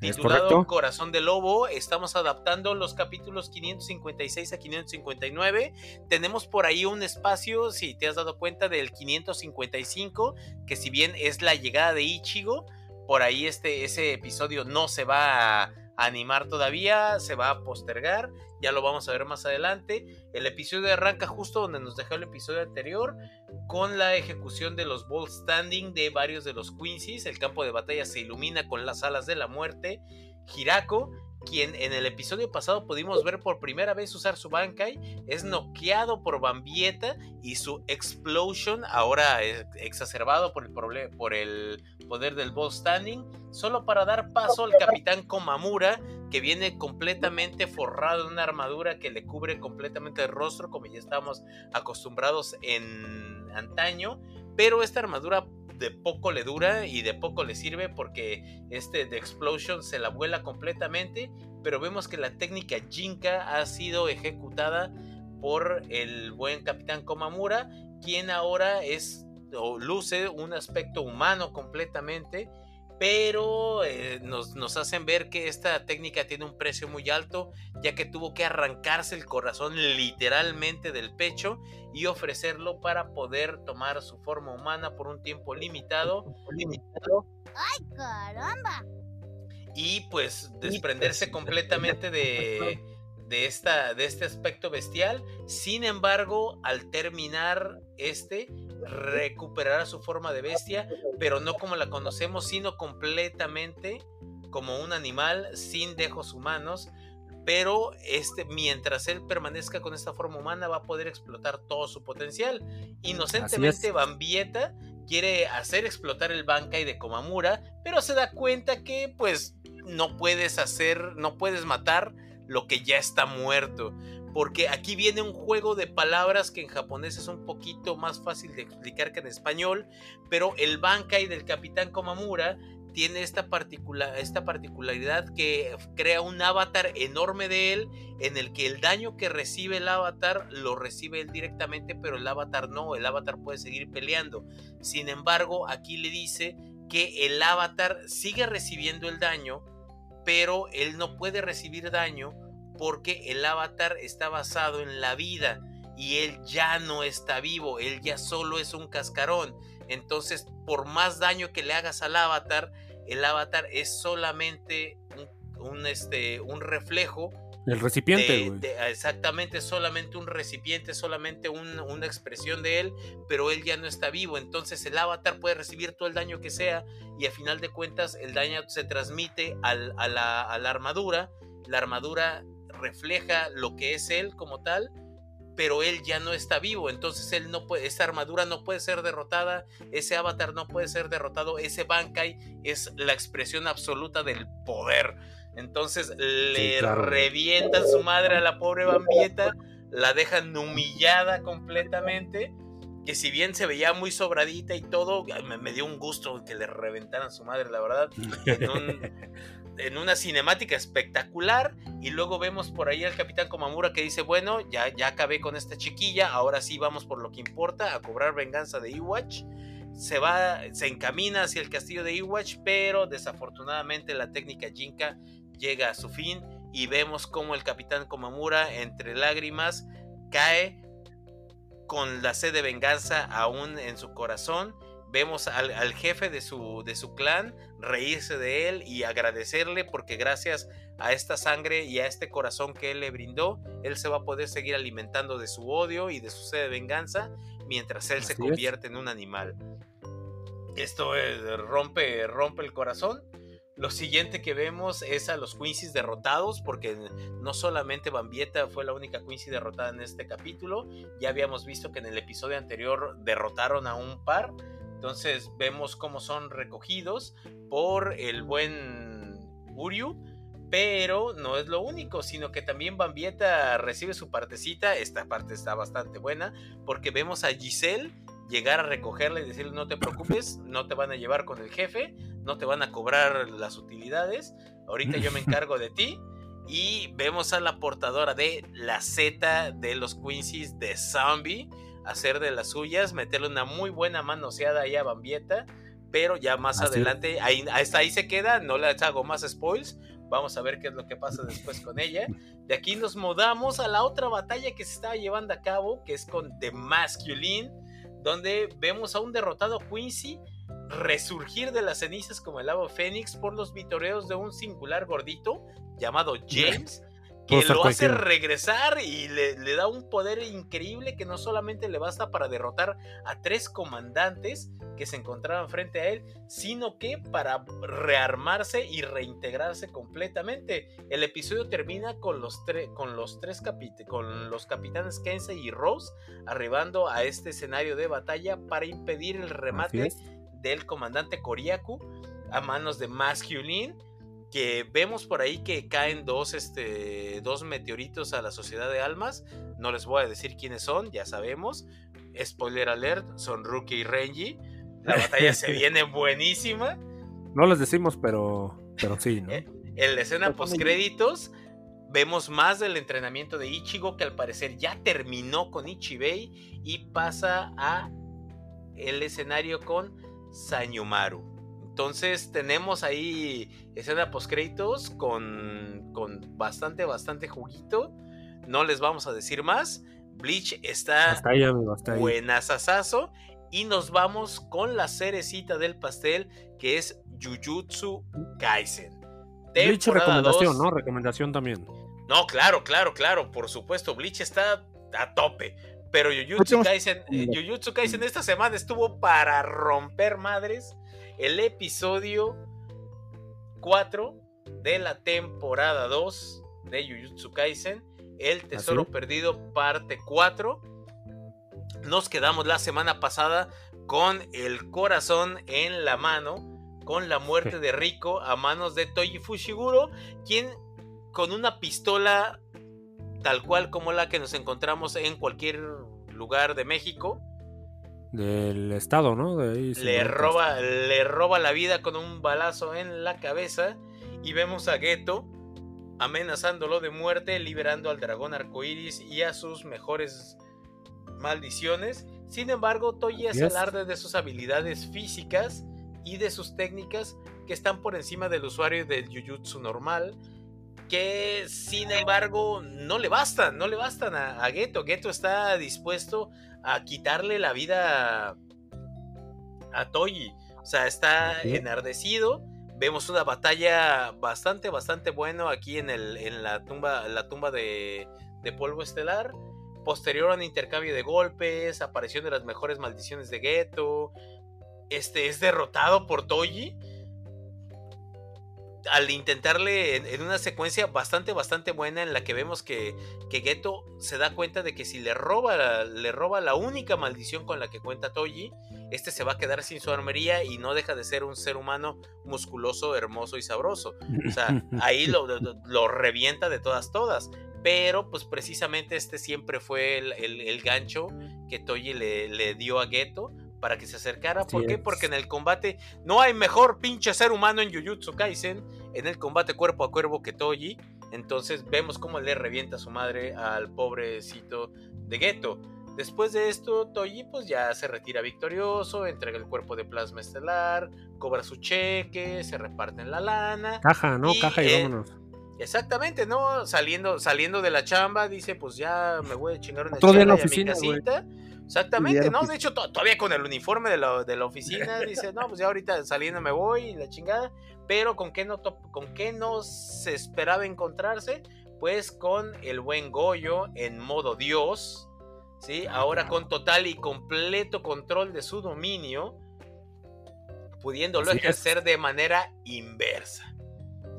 titulado. Corazón de Lobo. Estamos adaptando los capítulos 556 a 559. Tenemos por ahí un espacio, si te has dado cuenta, del 555, que si bien es la llegada de Ichigo, por ahí este, ese episodio no se va a animar todavía, se va a postergar, ya lo vamos a ver más adelante. El episodio arranca justo donde nos dejó el episodio anterior, con la ejecución de los ball standing de varios de los Quincy's. El campo de batalla se ilumina con las alas de la muerte. Hirako, quien en el episodio pasado pudimos ver por primera vez usar su Bankai, es noqueado por Bambieta y su Explosion, ahora exacerbado por el, por el poder del ball standing, solo para dar paso al capitán Komamura, que viene completamente forrado en una armadura que le cubre completamente el rostro, como ya estábamos acostumbrados en antaño, pero esta armadura de poco le dura y de poco le sirve porque este de Explosion se la vuela completamente, pero vemos que la técnica Jinka ha sido ejecutada por el buen capitán Komamura, quien ahora es o luce un aspecto humano completamente, pero eh, nos, nos hacen ver que esta técnica tiene un precio muy alto, ya que tuvo que arrancarse el corazón literalmente del pecho y ofrecerlo para poder tomar su forma humana por un tiempo limitado. ¡Ay, caramba! y pues desprenderse completamente de, de, esta, de este aspecto bestial. Sin embargo, al terminar este, recuperará su forma de bestia, pero no como la conocemos, sino completamente como un animal sin dejos humanos. Pero este, mientras él permanezca con esta forma humana, va a poder explotar todo su potencial. Inocentemente, Bambieta quiere hacer explotar el Bankai de Komamura, pero se da cuenta que, pues, no puedes hacer, no puedes matar lo que ya está muerto. Porque aquí viene un juego de palabras que en japonés es un poquito más fácil de explicar que en español, pero el Bankai del Capitán Komamura tiene esta, particula esta particularidad que crea un avatar enorme de él en el que el daño que recibe el avatar lo recibe él directamente, pero el avatar no, el avatar puede seguir peleando. Sin embargo, aquí le dice que el avatar sigue recibiendo el daño, pero él no puede recibir daño porque el avatar está basado en la vida y él ya no está vivo, él ya solo es un cascarón. Entonces, por más daño que le hagas al avatar, el avatar es solamente un, un, este, un reflejo. El recipiente, de, de, exactamente, solamente un recipiente, solamente un, una expresión de él, pero él ya no está vivo. Entonces el avatar puede recibir todo el daño que sea y a final de cuentas el daño se transmite al, a, la, a la armadura. La armadura refleja lo que es él como tal, pero él ya no está vivo, entonces él no puede, esa armadura no puede ser derrotada, ese avatar no puede ser derrotado, ese Bankai es la expresión absoluta del poder. Entonces le Sí, claro. revientan su madre a la pobre Bambieta, la dejan humillada completamente. Que si bien se veía muy sobradita y todo, me, me dio un gusto que le reventaran su madre, la verdad. En, un, en una cinemática espectacular. Y luego vemos por ahí al capitán Komamura que dice: Bueno, ya, ya acabé con esta chiquilla. Ahora sí vamos por lo que importa, a cobrar venganza de Iwatch. Se va, se encamina hacia el castillo de Iwatch, pero desafortunadamente la técnica Jinka llega a su fin. Y vemos como el capitán Komamura, entre lágrimas, cae con la sed de venganza aún en su corazón. Vemos al, al jefe de su, de su clan reírse de él y agradecerle porque gracias a esta sangre y a este corazón que él le brindó, él se va a poder seguir alimentando de su odio y de su sed de venganza mientras él se es. convierte en un animal. Esto rompe, rompe el corazón. Lo siguiente que vemos es a los Quincy's derrotados, porque no solamente Bambieta fue la única Quincy derrotada en este capítulo, ya habíamos visto que en el episodio anterior derrotaron a un par. Entonces vemos cómo son recogidos por el buen Uryu, pero no es lo único, sino que también Bambieta recibe su partecita. Esta parte está bastante buena, porque vemos a Giselle llegar a recogerla y decirle no te preocupes, no te van a llevar con el jefe, no te van a cobrar las utilidades, ahorita yo me encargo de ti. Y vemos a la portadora de la Z de los Quincy's de Zombie hacer de las suyas, meterle una muy buena manoseada ahí a Bambieta, pero ya más Así adelante, ahí, hasta ahí se queda, no les hago más spoils, vamos a ver qué es lo que pasa después con ella. De aquí nos mudamos a la otra batalla que se estaba llevando a cabo, que es con The Masculine, donde vemos a un derrotado Quincy resurgir de las cenizas como el ave fénix por los vitoreos de un singular gordito llamado James, que Puedo lo hace regresar y le, le da un poder increíble que no solamente le basta para derrotar a tres comandantes que se encontraban frente a él, sino que para rearmarse y reintegrarse completamente. El episodio termina con los, tre- con los tres capit- con los capitanes Kensei y Rose arribando a este escenario de batalla para impedir el remate del comandante Koriaku a manos de Masculine que vemos por ahí que caen dos, este, dos meteoritos a la sociedad de almas. No les voy a decir quiénes son, ya sabemos. Spoiler alert, son Rookie y Renji. La batalla se viene buenísima. No les decimos, pero, pero sí, ¿no? Eh, En la escena post créditos vemos más del entrenamiento de Ichigo que al parecer ya terminó con Ichibei y pasa a el escenario con Sanyumaru. Entonces tenemos ahí escena post créditos con, con bastante, bastante juguito. No les vamos a decir más. Bleach está Hasta ahí, amigo, hasta ahí. buenazazazo. Y nos vamos con la cerecita del pastel que es Jujutsu Kaisen. Bleach recomendación, 2. ¿no? Recomendación también. No, claro, claro, claro, por supuesto. Bleach está a tope. Pero Jujutsu Kaisen, eh, Jujutsu Kaisen esta semana estuvo para romper madres. El episodio 4 de la temporada 2 de Jujutsu Kaisen. El Tesoro Así. Perdido, parte 4. Nos quedamos la semana pasada con el corazón en la mano. Con la muerte de Rico a manos de Toji Fushiguro. Quien con una pistola tal cual como la que nos encontramos en cualquier lugar de México, Del estado, ¿no? De ahí, sin le broncas. roba, le roba la vida con un balazo en la cabeza y vemos a Geto amenazándolo de muerte, liberando al dragón arcoíris y a sus mejores maldiciones. Sin embargo, hace es. alarde de sus habilidades físicas y de sus técnicas que están por encima del usuario del Jujutsu normal. Que sin embargo no le bastan, no le bastan a, a Geto. Geto está dispuesto a quitarle la vida a Toyi. O sea, está enardecido. Vemos una batalla bastante, bastante buena aquí en, el, en la tumba, la tumba de, de polvo estelar. Posterior a un intercambio de golpes, aparición de las mejores maldiciones de Geto. Este es derrotado por Toyi. Al intentarle en, en una secuencia bastante, bastante buena en la que vemos que, que Geto se da cuenta de que si le roba, la- le roba la única maldición con la que cuenta Toyi, este se va a quedar sin su armería y no deja de ser un ser humano musculoso, hermoso y sabroso. O sea, ahí lo, lo- lo revienta de todas, todas. Pero, pues precisamente este siempre fue el, el- el gancho que Toyi le, le dio a Geto para que se acercara. ¿Por qué? es. Porque en el combate no hay mejor pinche ser humano en Jujutsu Kaisen, en el combate cuerpo a cuerpo que Toyi. Entonces vemos cómo le revienta a su madre al pobrecito de Geto. Después de esto, Toyi pues ya se retira victorioso, entrega el cuerpo de plasma estelar, cobra su cheque, se reparten la lana. Caja, ¿no? Y, Caja y eh, vámonos. Exactamente, ¿no? Saliendo, saliendo de la chamba, dice, pues ya me voy a chingar una día en la y a mi oficina, güey. Exactamente, ¿no? De hecho, to- todavía con el uniforme de la, de la oficina, dice, no, pues ya ahorita saliendo me voy y la chingada. Pero ¿con qué no, con qué no se esperaba encontrarse? Pues con el buen Goyo en modo Dios, ¿sí? Ahora con total y completo control de su dominio, pudiéndolo Así es. ejercer de manera inversa,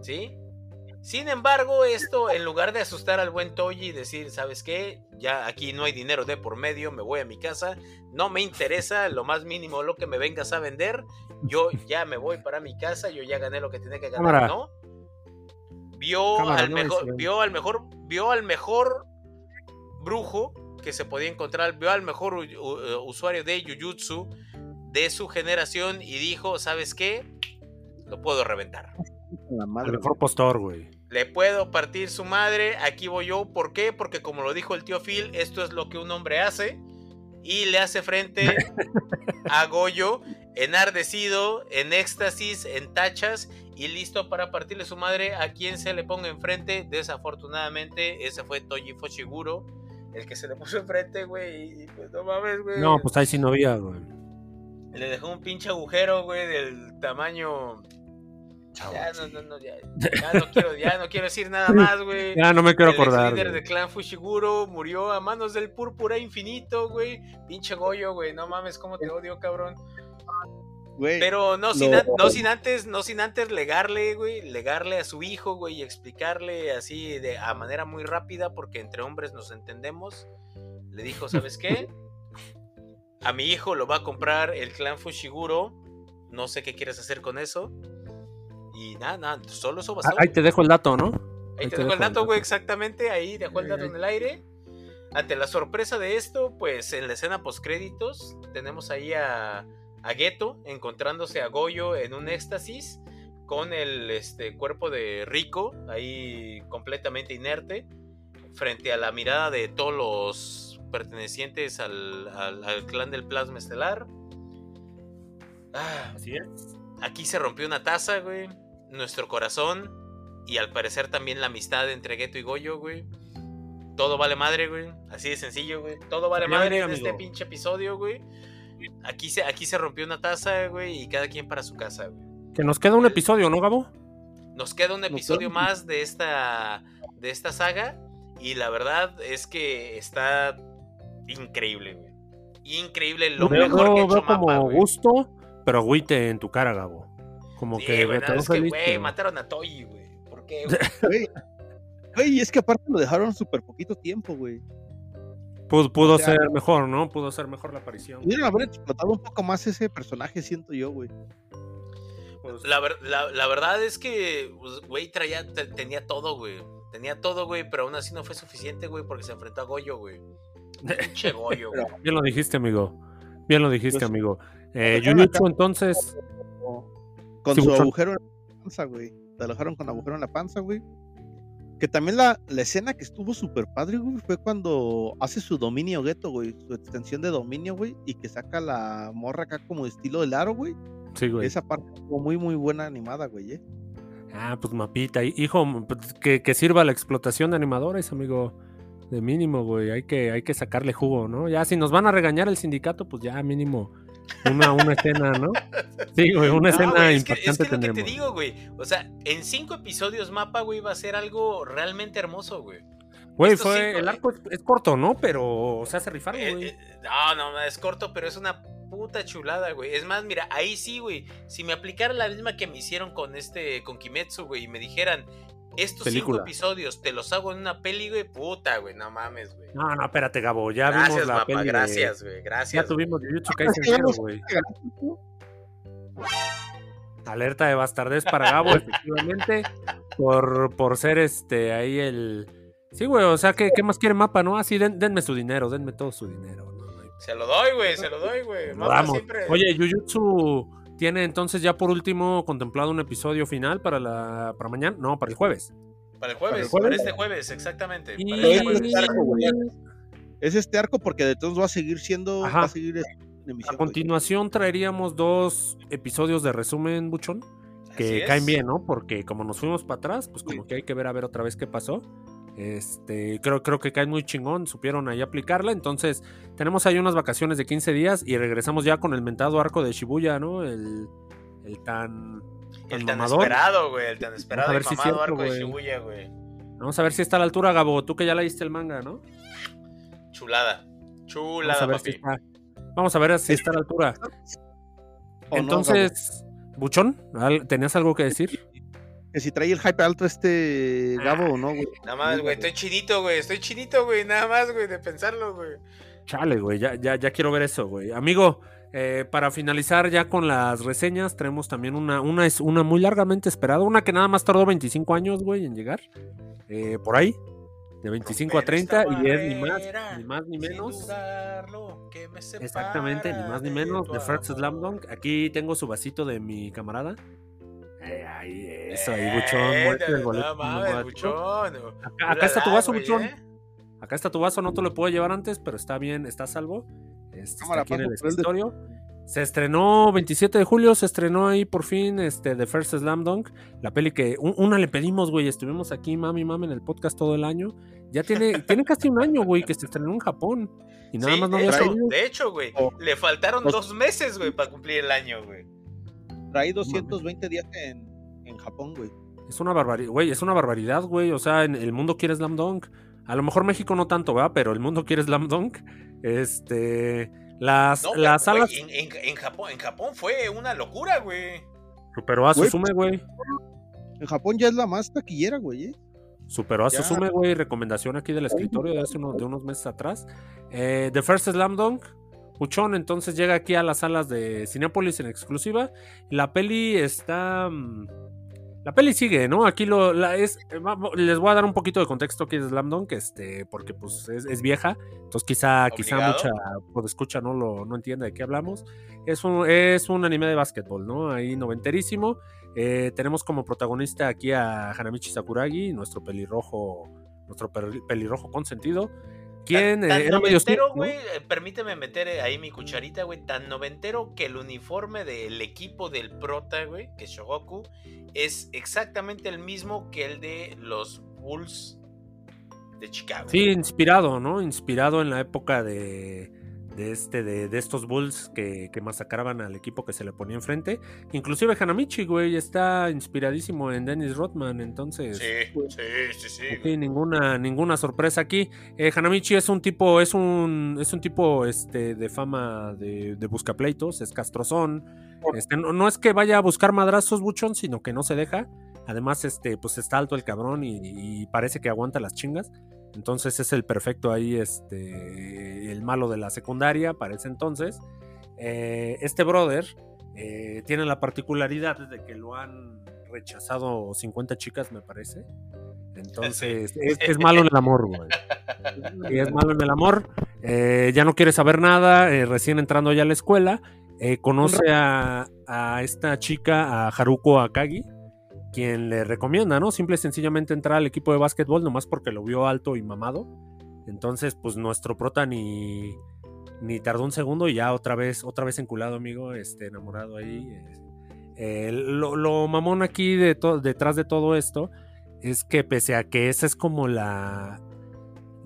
¿sí? Sin embargo, esto, en lugar de asustar al buen Toji y decir, ¿sabes qué? Ya aquí no hay dinero de por medio, me voy a mi casa, no me interesa lo más mínimo lo que me vengas a vender, yo ya me voy para mi casa, yo ya gané lo que tenía que ganar, Cámara. ¿no? Vio Cámara, al no, mejor, dice. vio al mejor, vio al mejor brujo que se podía encontrar, vio al mejor u- u- usuario de Jujutsu de su generación y dijo, ¿sabes qué? Lo puedo reventar. La El mejor postor, güey. Le puedo partir su madre, aquí voy yo. ¿Por qué? Porque como lo dijo el tío Phil, esto es lo que un hombre hace. Y le hace frente a Goyo, enardecido, en éxtasis, en tachas y listo para partirle su madre a quien se le ponga enfrente. Desafortunadamente, ese fue Toji Foshiguro, el que se le puso enfrente, güey. Y pues no mames, güey. No, pues ahí sí no había, güey. Le dejó un pinche agujero, güey, del tamaño. Ya no, no, no, ya, ya no quiero, ya no quiero decir nada más, güey. Ya no me quiero el acordar. líder güey. del clan Fushiguro murió a manos del púrpura infinito, güey. Pinche Goyo, güey. No mames, cómo te odio, cabrón. güey. Pero no sin, no sin antes, no sin antes legarle, güey, legarle a su hijo, güey, y explicarle así de a manera muy rápida, porque entre hombres nos entendemos. Le dijo, ¿sabes qué? A mi hijo lo va a comprar el clan Fushiguro. No sé qué quieres hacer con eso. Y nada, nada, solo eso Ah, bastó. Ahí te dejo el dato, ¿no? Ahí te dejo el dato, güey, exactamente. Ahí dejó el dato en el aire. Ante la sorpresa de esto, pues en la escena postcréditos tenemos ahí a, a Geto encontrándose a Goyo en un éxtasis con el este, cuerpo de Rico ahí completamente inerte frente a la mirada de todos los pertenecientes al, al- al clan del plasma estelar. Ah, Así es. Aquí se rompió una taza, güey. Nuestro corazón. Y al parecer también la amistad entre Geto y Goyo, güey. Todo vale madre, güey. Así de sencillo, güey. Todo vale madre venía, en este pinche episodio, güey. Aquí se, aquí se rompió una taza, güey. Y cada quien para su casa, güey. Que nos queda un episodio, ¿no, Gabo? Nos queda un episodio queda- más de esta, de esta saga. Y la verdad es que está increíble, güey. Increíble lo Veo, mejor que veo- hecho veo como güey. gusto, pero agüite en tu cara, Gabo. Como Sí, que güey, no, es que, güey, mataron a Toy, güey. ¿Por qué, güey? Güey, es que aparte lo dejaron súper poquito tiempo, güey. Pudo, pudo O sea- ser mejor, ¿no? Pudo ser mejor la aparición. Pudieron haber explotado un poco más ese personaje, siento yo, güey. Pues, La, ver- la- la verdad es que, pues, güey, traía, te- tenía todo, güey. Tenía todo, güey, pero aún así no fue suficiente, güey, porque se enfrentó a Goyo, güey. Pinche Goyo, güey. Bien lo dijiste, amigo. Bien lo dijiste, Pues- amigo. Eh, Jujutsu, entonces, Con Sí, su agujero en la panza, güey. Te dejaron con agujero en la panza, güey. Que también la, la escena que estuvo súper padre, güey, fue cuando hace su dominio gueto, güey. Su extensión de dominio, güey. Y que saca la morra acá como estilo del aro, güey. sí, güey. Esa parte estuvo muy, muy buena animada, güey, eh. Ah, pues mapita. Hijo, pues, que, que sirva la explotación de animadores, amigo. De mínimo, güey. Hay que, hay que sacarle jugo, ¿no? Ya si nos van a regañar el sindicato, pues ya mínimo una, una escena, ¿no? Sí, güey, una No, escena güey, es que, es que lo que te digo, güey. O sea, en cinco episodios mapa, güey, va a ser algo realmente hermoso, güey. Güey, fue, cinco, el eh. arco es, es corto, ¿no? Pero se hace rifar, Eh, güey. eh, no, no, es corto, pero es una puta chulada, güey. Es más, mira, ahí sí, güey. Si me aplicara la misma que me hicieron con este, con Kimetsu, güey, y me dijeran, estos Película. cinco episodios te los hago en una peli, güey, puta, güey, no mames, güey. No, no, espérate, Gabo. Ya gracias, vimos la mapa, peli. gracias, güey, Ya gracias. tuvimos Jujutsu Kaisen Ya güey. Alerta de bastardez para Gabo, efectivamente. Por, por ser este ahí el. Sí, güey, o sea, ¿qué, qué más quiere mapa, no? Así, den- denme su dinero, denme todo su dinero. No, no hay- Se lo doy, güey, se lo doy, güey. Siempre. Oye, Jujutsu tiene entonces ya por último contemplado un episodio final para la para mañana, no, para el jueves. para el jueves, para para, el jueves. este jueves, exactamente. Y- para este jueves. Este. Es este arco porque de todos va a seguir siendo. Ajá. Va a seguir en emisión, A güey. continuación traeríamos dos episodios de resumen, Buchón, que caen bien, ¿no? Porque como nos fuimos para atrás, pues como que hay que ver a ver otra vez qué pasó. Este, creo, creo que cae muy chingón, supieron ahí aplicarla. Entonces, tenemos ahí unas vacaciones de 15 días y regresamos ya con el mentado arco de Shibuya, ¿no? El, el tan. El tan mamador. esperado, güey. El tan esperado y si es mamado cierto, arco de. Shibuya, güey. Vamos a ver si está a la altura, Gabo. Tú que ya leíste el manga, ¿no? Chulada. Vamos Chulada, a ver papi. si está. Vamos a ver si está a la altura. ¿O no, Entonces, Buchón, ¿al- ¿tenías algo que decir? Que si trae el hype alto este Gabo o no, güey. Nada más, güey. Estoy chinito, güey. Estoy chinito, güey. Nada más, güey, de pensarlo, güey. Chale, güey, ya, ya, ya quiero ver eso, güey. Amigo, eh, para finalizar ya con las reseñas, tenemos también una, una, es una muy largamente esperada, una que nada más tardó 25 años, güey, en llegar. eh, por ahí, de 25 a Romper 30, esta y es ni más, ni más ni menos. dudarlo, que me Exactamente, ni más ni menos, de First. Slam Dunk. Aquí tengo su vasito de mi camarada. Eh, ahí, eso, ahí, Buchón, Eh, muerte del no boleto. mames, macho. Buchón. Acá, acá está tu vaso, güey, Buchón. ¿eh? Acá está tu vaso, no te lo puedo llevar antes, pero está bien, está a salvo. Este, está aquí en el escritorio. Se estrenó 27 de julio, se estrenó ahí por fin este The First Slam Dunk, la peli que un- una le pedimos, güey, estuvimos aquí mami mami en el podcast todo el año. Ya tiene tiene casi un año, güey, que se estrenó en Japón y nada Sí, más no había hecho, salido. de hecho, güey, Oh. le faltaron dos meses, güey, para cumplir el año, güey. Trae 220 días en, en Japón, güey. Es una barbaridad, güey, es una barbaridad, güey, o sea, en el mundo quiere Slam Dunk. A lo mejor México no tanto, ¿verdad? Pero el mundo quiere Slam Dunk. Este, las No, las pero, salas en, en- en Japón, en Japón fue una locura, güey. superó a Güey, Suzume, güey. En Japón ya es la más taquillera, güey. ¿eh? Superó a Ya. Suzume, güey. Recomendación aquí del escritorio de hace unos, de unos meses atrás. Eh, The First Slam Dunk. Puchón, entonces llega aquí a las salas de Cinepolis en exclusiva. La peli está. mm, La peli sigue, ¿no? Aquí lo la es. eh, Les voy a dar un poquito de contexto aquí de Slam Dunk, este, porque pues es, es vieja. Entonces quizá, quizá Obligado. mucha por escucha no lo no entiende de qué hablamos. Es un, es un anime de básquetbol, ¿no? Ahí noventerísimo. Eh, tenemos como protagonista aquí a Hanamichi Sakuragi, nuestro pelirrojo, nuestro pelirrojo consentido. Quien Tan, tan eh, era noventero, güey, eh, permíteme meter eh, ahí mi cucharita, güey, tan noventero que el uniforme del equipo del prota, güey, que es Shogoku, es exactamente el mismo que el de los Bulls de Chicago. Sí, inspirado, ¿no? Inspirado en la época de, de este, de, de estos Bulls que, que masacraban al equipo que se le ponía enfrente. Inclusive Hanamichi, güey, está inspiradísimo en Dennis Rodman, entonces. Sí, sí, sí, sí. Sí, ninguna, ninguna sorpresa aquí. Eh, Hanamichi es un tipo, es un, es un tipo este, de fama de, de buscapleitos, es castrozón. Este, no, no es que vaya a buscar madrazos, buchón, sino que no se deja. Además, este, pues está alto el cabrón y, y parece que aguanta las chingas. Entonces es el perfecto ahí, este, el malo de la secundaria para ese entonces. Eh, este brother eh, tiene la particularidad de que lo han rechazado 50 chicas, me parece. Entonces, es, es malo en el amor, güey. Es malo en el amor. eh, ya no quiere saber nada, eh, recién entrando ya a la escuela. conoce a, a esta chica, a Haruko Akagi, quien le recomienda, ¿no? Simple y sencillamente entrar al equipo de básquetbol, nomás porque lo vio alto y mamado. Entonces, pues nuestro prota ni, ni tardó un segundo y ya otra vez, otra vez enculado, amigo, este, enamorado ahí. eh. Lo, lo mamón aquí detrás de todo esto es que pese a que esa es como la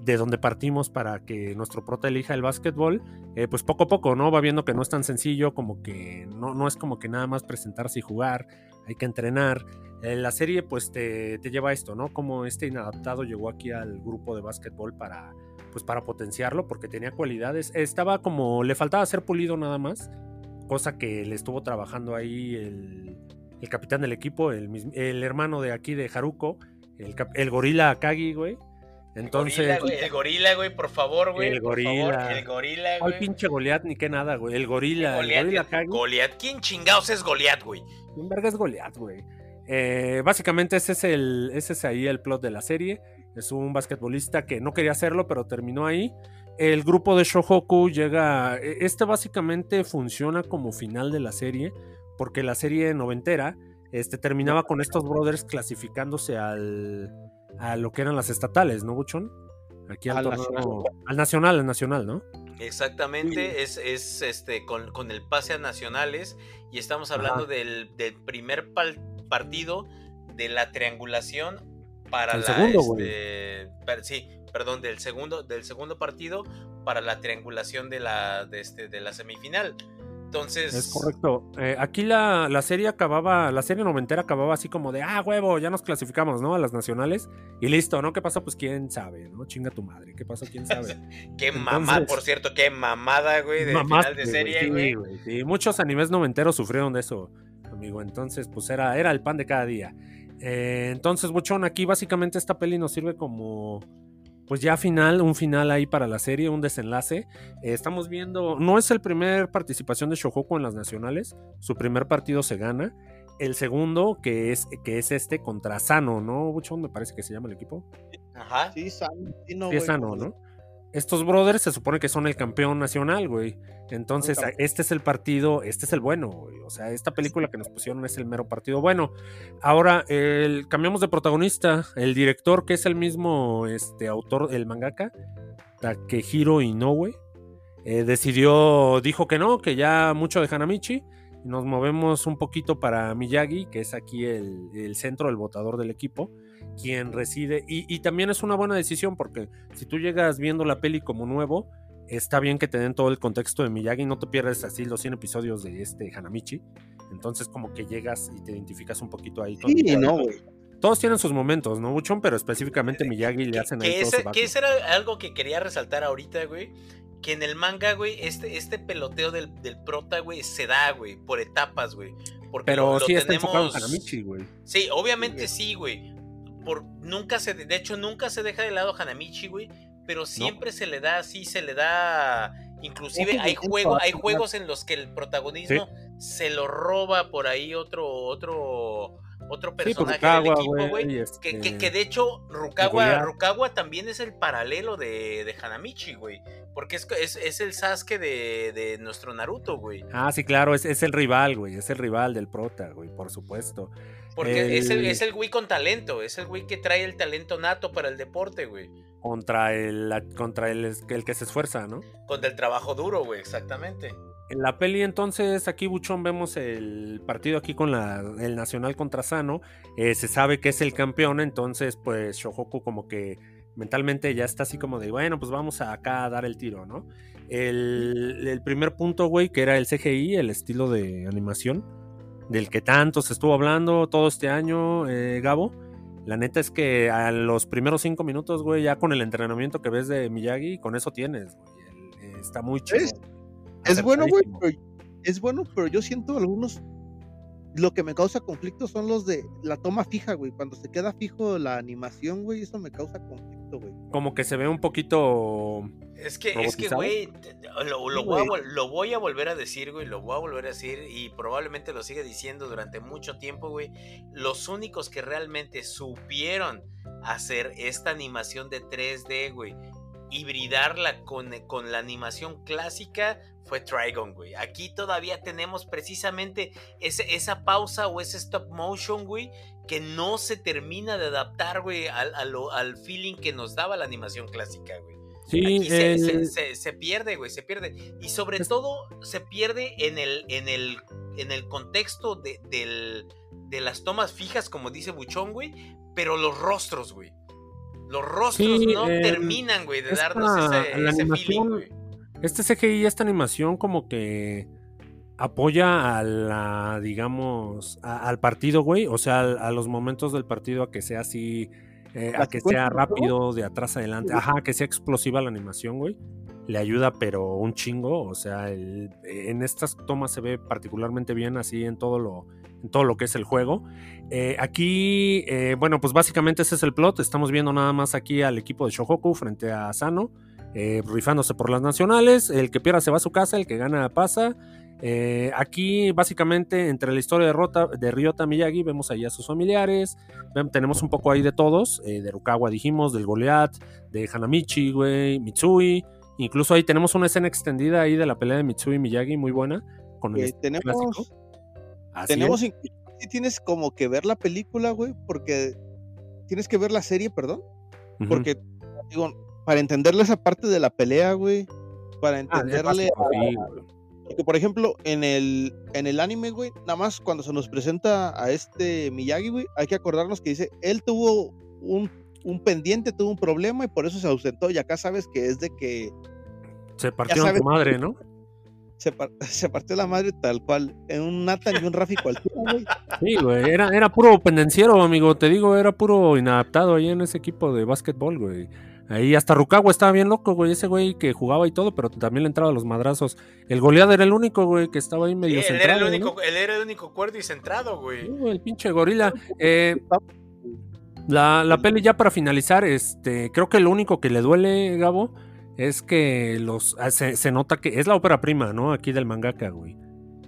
de donde partimos para que nuestro prota elija el básquetbol, eh, pues poco a poco, ¿no? Va viendo que no es tan sencillo, como que no, no es como que nada más presentarse y jugar, hay que entrenar. Eh, la serie pues te, te lleva a esto, ¿no? Como este inadaptado llegó aquí al grupo de básquetbol para, pues para potenciarlo, porque tenía cualidades. Estaba como, le faltaba ser pulido nada más, cosa que le estuvo trabajando ahí el, el capitán del equipo, el, el hermano de aquí de Haruko, el, gorila Akagi, güey. Entonces, Gorila, güey, el gorila, güey, por favor, güey. El gorila. favor, el gorila, ¿cuál güey. pinche Goliat ni qué nada, güey? El gorila, el Goliat. Goliat. ¿Quién chingados es Goliat, güey? Un verga es Goliath, güey. Eh, básicamente ese es el, ese es ahí el plot de la serie. Es un basquetbolista que no quería hacerlo, pero terminó ahí. El grupo de Shohoku llega. e- Este básicamente funciona como final de la serie, porque la serie noventera este, terminaba con estos brothers clasificándose al, a lo que eran las estatales, ¿no, Buchón? Aquí al, Al torneo- nacional. al nacional, al nacional, ¿no? Exactamente, es, es este con, con el pase a nacionales y estamos hablando del, del primer pal- partido de la triangulación para El la segundo, güey. este, per- sí, perdón, del segundo del segundo partido para la triangulación de la de este de la semifinal. Entonces, Es correcto. Eh, aquí la, la serie acababa, la serie noventera acababa así como de, ah, huevo, ya nos clasificamos, ¿no? A las nacionales. Y listo, ¿no? ¿Qué pasó? Pues quién sabe, ¿no? Chinga tu madre. ¿Qué pasó? ¿Quién sabe? qué mamada, por cierto, qué mamada, güey, de Mamaste, final de serie, sí, güey. güey, sí. Muchos animes noventeros sufrieron de eso, amigo. Entonces, pues era, era el pan de cada día. Eh, entonces, Buchón, aquí básicamente esta peli nos sirve como, pues ya final, un final ahí para la serie, un desenlace. Eh, estamos viendo, no es el primer participación de Shohoku en las nacionales, su primer partido se gana. El segundo, que es, que es este contra Sano, ¿no, Buchón? Me parece que se llama el equipo. Ajá. Sí, sano, sí, no, Sí, es sano, ¿no? Estos brothers se supone que son el campeón nacional, güey. Entonces, este es el partido, este es el bueno, güey. O sea, esta película que nos pusieron es el mero partido bueno. Ahora, el, cambiamos de protagonista. El director, que es el mismo este, autor, el mangaka, Takehiro Inoue, eh, decidió, dijo que no, que ya mucho de Hanamichi. Y nos movemos un poquito para Miyagi, que es aquí el, el centro, el votador del equipo, quien reside. Y, y también es una buena decisión porque si tú llegas viendo la peli como nuevo, está bien que te den todo el contexto de Miyagi, no te pierdes así los 100 episodios de este Hanamichi. Entonces como que llegas y te identificas un poquito ahí con Sí, Miyagi. no, güey. Todos tienen sus momentos, ¿no, Buchón? Pero específicamente Miyagi le hacen ahí que todo ese, que ese era algo que quería resaltar ahorita, güey. Que en el manga, güey, este, este peloteo del, del prota, güey, se da, güey, por etapas, güey. Porque Pero lo- lo sí está enfocado en Hanamichi, güey. Sí, obviamente Sí, sí, güey. Por, nunca se, de hecho, nunca se deja de lado Hanamichi, güey. Pero siempre se le da así, se le da. Inclusive hay juego, hay juegos en los que el protagonismo se lo roba por ahí otro, otro, otro Sí, personaje Rukawa, del equipo, güey. Que, este, que- que de hecho, Rukawa. Rukawa también es el paralelo de, de Hanamichi, güey. Porque es, es, es el Sasuke de, de nuestro Naruto, güey. Ah, sí, claro, es, es el rival, güey. Es el rival del prota, güey, por supuesto. Porque es, el, es el güey con talento, es el güey que trae el talento nato para el deporte, güey. Contra el, contra el, el que se esfuerza, ¿no? Con el trabajo duro, güey, exactamente. En la peli, entonces, aquí, Buchón, vemos el partido aquí con la, el Nacional contra Sano. Eh, se sabe que es el campeón, entonces, pues, Shohoku como que mentalmente ya está así como de, bueno, pues vamos a acá a dar el tiro, ¿no? El, el primer punto, güey, que era el CGI, el estilo de animación, del que tanto se estuvo hablando todo este año, eh, Gabo. La neta es que a los primeros cinco minutos, güey, ya con el entrenamiento que ves de Miyagi, con eso tienes, güey. Eh, Está muy chido. Es- Es bueno, güey, pero es bueno, pero yo siento algunos. Lo que me causa conflicto son los de la toma fija, güey. Cuando se queda fijo la animación, güey, eso me causa conflicto, güey. como que se ve un poquito. Es que, es que, güey, lo, voy a, güey. vol- lo voy a volver a decir, güey, lo voy a volver a decir y probablemente lo siga diciendo durante mucho tiempo, güey. Los únicos que realmente supieron hacer esta animación de 3D, güey, hibridarla con, con la animación clásica fue Trigon, güey. Aquí todavía tenemos precisamente ese- esa pausa o ese stop motion, güey, que no se termina de adaptar, güey, al, al feeling que nos daba la animación clásica, güey. Sí, Aquí se, pierde, güey, se pierde. Y sobre todo se pierde en el, en el, en el contexto de, del- de las tomas fijas, como dice Buchón, güey, pero los rostros, güey. Los rostros Sí, no el- terminan, güey, de esta- darnos ese, ese feeling, animación- güey. este CGI, esta animación, como que apoya a la, digamos, a- al partido, güey. O sea, a, los momentos del partido a que sea así, eh, a ¿La que sea rápido de atrás adelante. Ajá, que sea explosiva la animación, güey. Le ayuda, pero un chingo. O sea, el- en estas tomas se ve particularmente bien así en todo lo, en todo lo que es el juego. Eh, aquí, eh, bueno, pues básicamente ese es el plot. Estamos viendo nada más aquí al equipo de Shohoku frente a Sano, eh, rifándose por las nacionales. El que pierda se va a su casa, el que gana pasa. Eh, aquí, básicamente, entre la historia de, Rota, de Ryota Miyagi, vemos ahí a sus familiares. Ven- tenemos un poco ahí de todos. eh, de Rukawa dijimos, del Goliath, de Hanamichi, güey, Mitsui. Incluso ahí tenemos una escena extendida ahí de la pelea de Mitsui y Miyagi, muy buena. Con el Eh, tenemos, clásico. Así tenemos es. tienes como que ver la película, güey, porque tienes que ver la serie, perdón, porque digo, para entenderle esa parte de la pelea, güey, para Ah, entenderle básico, a- sí, güey. Porque, por ejemplo, en el, en el anime, güey, nada más cuando se nos presenta a este Miyagi, güey, hay que acordarnos que dice, él tuvo un, un pendiente, tuvo un problema y por eso se ausentó. Y acá sabes que es de que Se partió tu madre, ¿no? se, par- se partió la madre tal cual. En un Nathan y un Rafi cualquiera, güey. Sí, güey. Era, era puro pendenciero, amigo. Te digo, era puro inadaptado ahí en ese equipo de básquetbol, güey. Ahí hasta Rukawa estaba bien loco, güey. Ese güey que jugaba y todo, pero también le entraba a los madrazos. El goleador era el único, güey, que estaba ahí Sí, medio él, era el centrado. ¿no? único, él era el único cuerdo y centrado, güey, el pinche gorila. Eh, la, la peli ya para finalizar, este, creo que lo único que le duele, Gabo, es que los ah, se, se nota que es la ópera prima, ¿no? Aquí del mangaka, güey.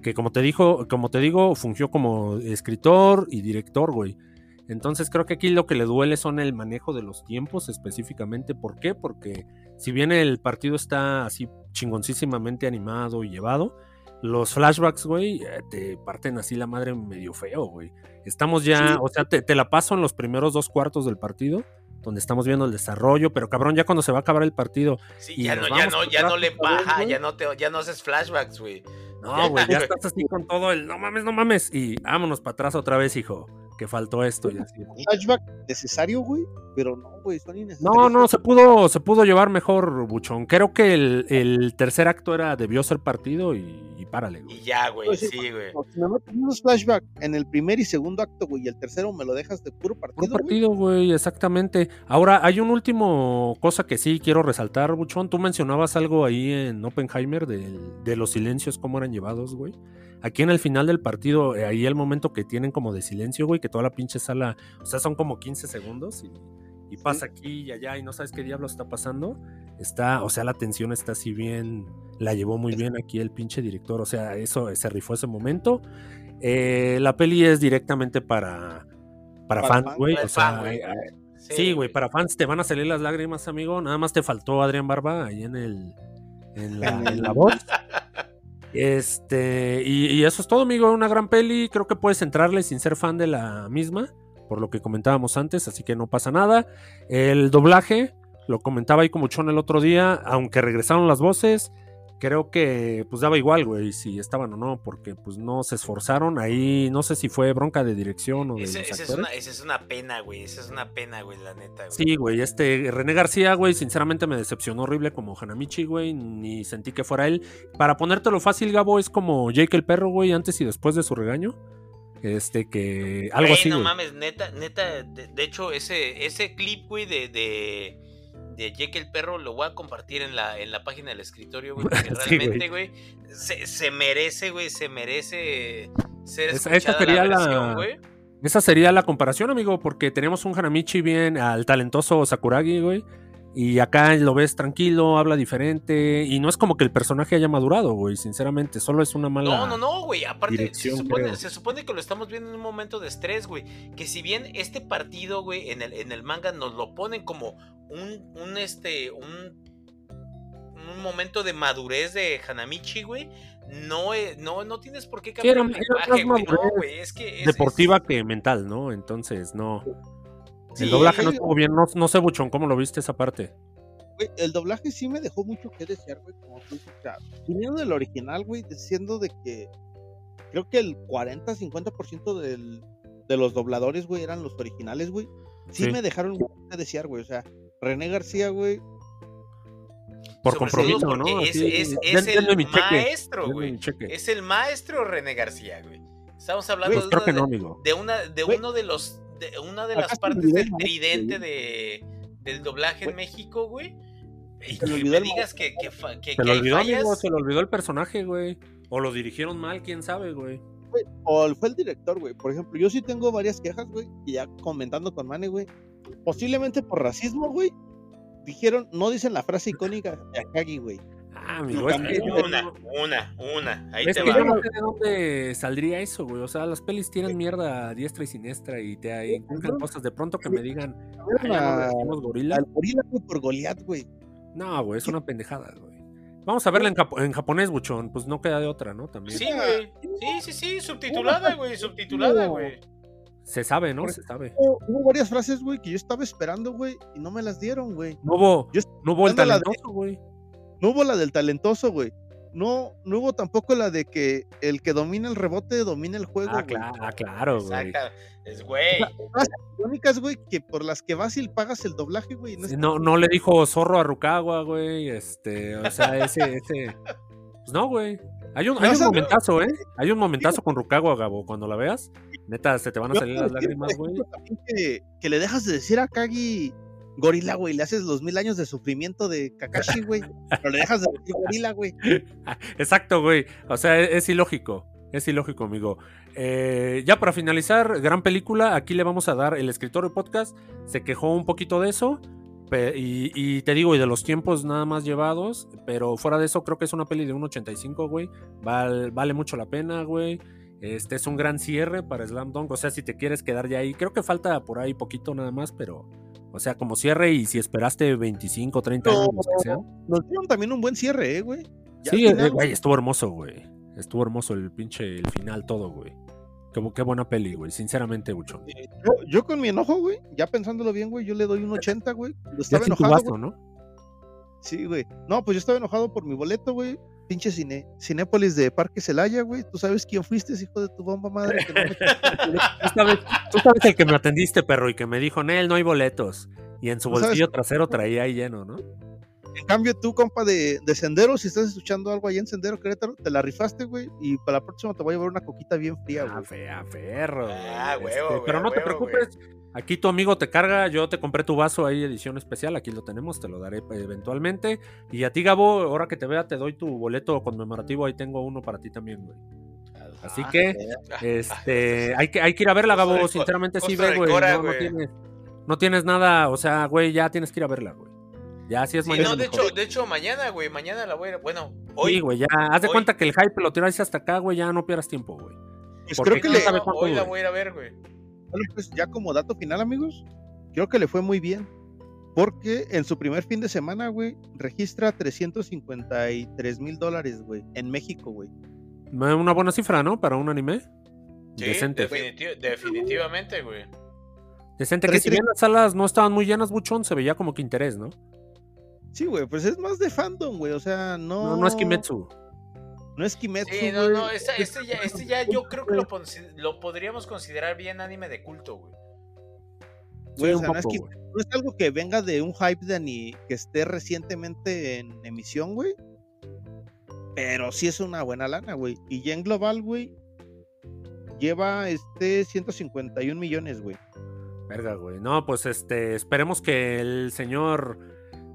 Que como te dijo, como te digo, fungió como escritor y director, güey. Entonces creo que aquí lo que le duele son el manejo de los tiempos específicamente. ¿Por qué? Porque si bien el partido está así chingoncísimamente animado y llevado, los flashbacks, güey, eh, te parten así la madre medio feo, güey. Estamos ya, Sí. o sea, te, te la paso en los primeros dos cuartos del partido, donde estamos viendo el desarrollo, pero cabrón, ya cuando se va a acabar el partido, Sí, Y ya no, ya no, ya no le vez, baja, ya no te, ya no haces flashbacks, güey. no, güey, ya estás así con todo el no mames, no mames, y vámonos para atrás otra vez, hijo, que faltó esto y así. Flashback necesario, güey. Pero no, güey, son innecesarios. No, no, se pudo, se pudo llevar mejor, Buchón. Creo que el, el tercer acto era, debió ser partido y, y párale, güey. Y ya, güey, Pues sí, sí, güey. No, si me metes unos flashback en el primer y segundo acto, güey, y el tercero me lo dejas de puro Puro partido, güey. partido, güey, exactamente. Ahora, hay un último cosa que sí quiero resaltar, Buchón. Tú mencionabas algo ahí en Oppenheimer del- de, los silencios, cómo eran llevados, güey. Aquí en el final del partido, eh, ahí el momento que tienen como de silencio, güey, que toda la pinche sala, o sea, son como 15 segundos y, y pasa aquí y allá y no sabes qué diablo está pasando. Está, o sea, la tensión está así bien, la llevó muy bien aquí el pinche director, o sea, eso se rifó ese momento. Eh, la peli es directamente para, para, Para fans, güey. O sea, fan, eh, Sí, güey, para fans te van a salir las lágrimas, amigo. Nada más te faltó Adrián Barba ahí en el en la, en la voz. Este, y, y eso es todo, amigo. Una gran peli. Creo que puedes entrarle sin ser fan de la misma, por lo que comentábamos antes, así que no pasa nada. El doblaje, lo comentaba ahí como Chon el otro día, aunque regresaron las voces, creo que pues daba igual, güey, si estaban o no, porque pues no se esforzaron. Ahí no sé si fue bronca de dirección o de Ese- los esa, es una, esa es una pena, güey. Esa es una pena, güey, la neta, güey. Sí, güey, este René García, güey, sinceramente me decepcionó horrible como Hanamichi, güey, ni sentí que fuera él. Para ponértelo fácil, Gabo, es como Jake el perro, güey, antes y después de su regaño. Este, que algo Güey, así, no güey. mames, neta, neta. De, de hecho, ese, ese clip, güey, de, de, de Jake el perro lo voy a compartir en la, en la página del escritorio, güey. Porque Sí, realmente, güey, se, se merece, güey, se merece ser Esa- esa escuchada sería la güey. Esa sería la comparación, amigo, porque tenemos un Hanamichi bien al talentoso Sakuragi, güey. Y acá lo ves tranquilo, habla diferente. Y no es como que el personaje haya madurado, güey, sinceramente. Solo es una mala. No, no, no, güey. Aparte, se supone, se supone que lo estamos viendo en un momento de estrés, güey. Que si bien este partido, güey, en el, en el manga nos lo ponen como un, un este, un, un momento de madurez de Hanamichi, güey. No, eh, no, no tienes por qué cambiar era- el era más güey. No, güey. Es que es, Deportiva que mental, ¿no? Entonces, no. Sí, el doblaje no sí. estuvo bien. No, no sé, Buchón, ¿cómo lo viste esa parte? Güey, el doblaje sí me dejó mucho que desear, güey. Como tú dices, o sea, viniendo del original, güey, diciendo de que creo que el 40-50% del, de los dobladores, güey, eran los originales, güey. Sí, Sí. me dejaron mucho que desear, güey. O sea, René García, güey. Por Sobre compromiso, ¿no? es, Así, es- den- es denme el mi cheque, maestro, güey. Es el maestro René García, güey. Estamos hablando Pues de, creo una que de- no, amigo. de una de Güey. uno de los de una de Acá las partes del tridente de del doblaje en. México, güey. Y que me el digas que, que, que- Se que lo hay olvidó, amigo, se le olvidó el personaje, güey. O lo dirigieron mal, quién sabe, güey. güey, O fue el director, güey. Por ejemplo, yo sí tengo varias quejas, güey. Y ya comentando con Mane, güey. Posiblemente por racismo, güey. Dijeron, no dicen la frase icónica de Akagi, güey. Ah, amigo, No, es también, que, Una, una, una. Ahí es te que va. yo no sé de dónde saldría eso, güey. O sea, las pelis tienen mierda a diestra y siniestra y te inculcan cosas. De pronto que me digan, "Ah, ya no Una- decimos gorila. Al gorila, güey, por Goliath, güey. No, güey, es una pendejada, güey. Vamos a verla en, japo- en japonés, buchón. Pues no queda de otra, ¿no? También. Sí, güey. Sí, sí, sí, subtitulada, güey, subtitulada, güey. Se sabe, ¿no? Se sabe. Hubo, hubo varias frases, güey, que yo estaba esperando, güey, y no me las dieron, güey. No hubo, Yo no hubo el talentoso, güey. No hubo la del talentoso, güey. no, no hubo tampoco la de que el que domina el rebote domina el juego. Ah, claro, ah, claro, güey. Exacto. Es güey. Las únicas, güey, que por las que vas y pagas el doblaje, güey. No, No, no le dijo zorro a Rukawa, güey. Este, o sea, ese, ese. Pues no, güey. Hay un, hay No, o un momentazo, ¿eh? Hay un momentazo con Rukawa, Gabo. Cuando la veas, neta, se te van a salir las lágrimas, güey. Que, que le dejas de decir a Kagi gorila, güey. Le haces los mil años de sufrimiento de Kakashi, güey. Pero le dejas de decir gorila, güey. Exacto, güey. O sea, es, es ilógico. Es ilógico, amigo. Eh, ya para finalizar, gran película. Aquí le vamos a dar el escritorio podcast. Se quejó un poquito de eso. y te digo, y de los tiempos nada más llevados. Pero fuera de eso, creo que es una peli de 1.85, güey. Val- vale mucho la pena, güey. Este es un gran cierre para Slam Dunk. O sea, si te quieres quedar ya ahí, creo que falta por ahí poquito nada más, pero. O sea, como cierre y si esperaste 25, 30 años, que sean. Nos dieron también un buen cierre, eh, güey. Ya Sí, eh, güey, estuvo hermoso, güey. Estuvo hermoso el pinche, el final todo, güey. Qué, qué buena peli, güey. Sinceramente, Bucho. Yo, yo con mi enojo, güey, ya pensándolo bien, güey, yo le doy un 80, güey. Ya estaba enojado, vaso, güey. ¿no? Sí, güey. No, pues yo estaba enojado por mi boleto, güey. Pinche cine, Cinépolis de Parque Celaya, güey. Tú sabes quién fuiste, hijo de tu bomba madre. que no me- Tú sabes, tú sabes el que me atendiste, perro, y que me dijo, Nel, no hay boletos. Y en su sabes- bolsillo trasero traía ahí lleno, ¿no? En cambio, tú, compa de, de Sendero, si estás escuchando algo ahí en Sendero, Querétaro, te la rifaste, güey. Y para la próxima te voy a llevar una coquita bien fría, Ah, güey. fea, perro. Ah, güey. huevo, Este, güey, pero no te huevo, güey. preocupes. Aquí tu amigo te carga, yo te compré tu vaso ahí, edición especial, aquí lo tenemos, te lo daré eh, eventualmente. Y a ti, Gabo, ahora que te vea, te doy tu boleto conmemorativo, ahí tengo uno para ti también, güey. Así Ah, que, este, hay que, hay que ir a verla, Gabo, sinceramente sí, ve, güey. No, tienes, no tienes nada, o sea, güey, ya tienes que ir a verla, güey. Ya, sí es Sí, mañana. no, de mejor. hecho, de hecho, mañana, güey, mañana la voy a ir. Bueno, hoy. Sí, güey, ya, haz de hoy. cuenta que el hype lo tiras hasta acá, güey, ya no pierdas tiempo, güey. Pues porque creo que no le, sabe no, cuánto hoy la voy a ir a ver, güey. Bueno, pues ya como dato final, amigos, creo que le fue muy bien. Porque en su primer fin de semana, güey, registra 353 mil dólares, güey, en México, güey. Una buena cifra, ¿no? Para un anime. Sí, Decente. definiti- definitivamente, güey. Decente, que si bien las salas no estaban muy llenas, Buchón, se veía como que interés, ¿no? Sí, güey, pues es más de fandom, güey, o sea, no... No, no es Kimetsu. No es Kimetsu, Sí, no, no, esta- este, ya, este ya yo creo que lo, pon- lo podríamos considerar bien anime de culto, güey. Güey, Sí, o sea, no es que- no es algo que venga de un hype de ni que esté recientemente en emisión, güey. Pero sí es una buena lana, güey. Y ya en global, güey, lleva este 151 millones, güey. Verga, güey. No, pues este, esperemos que el señor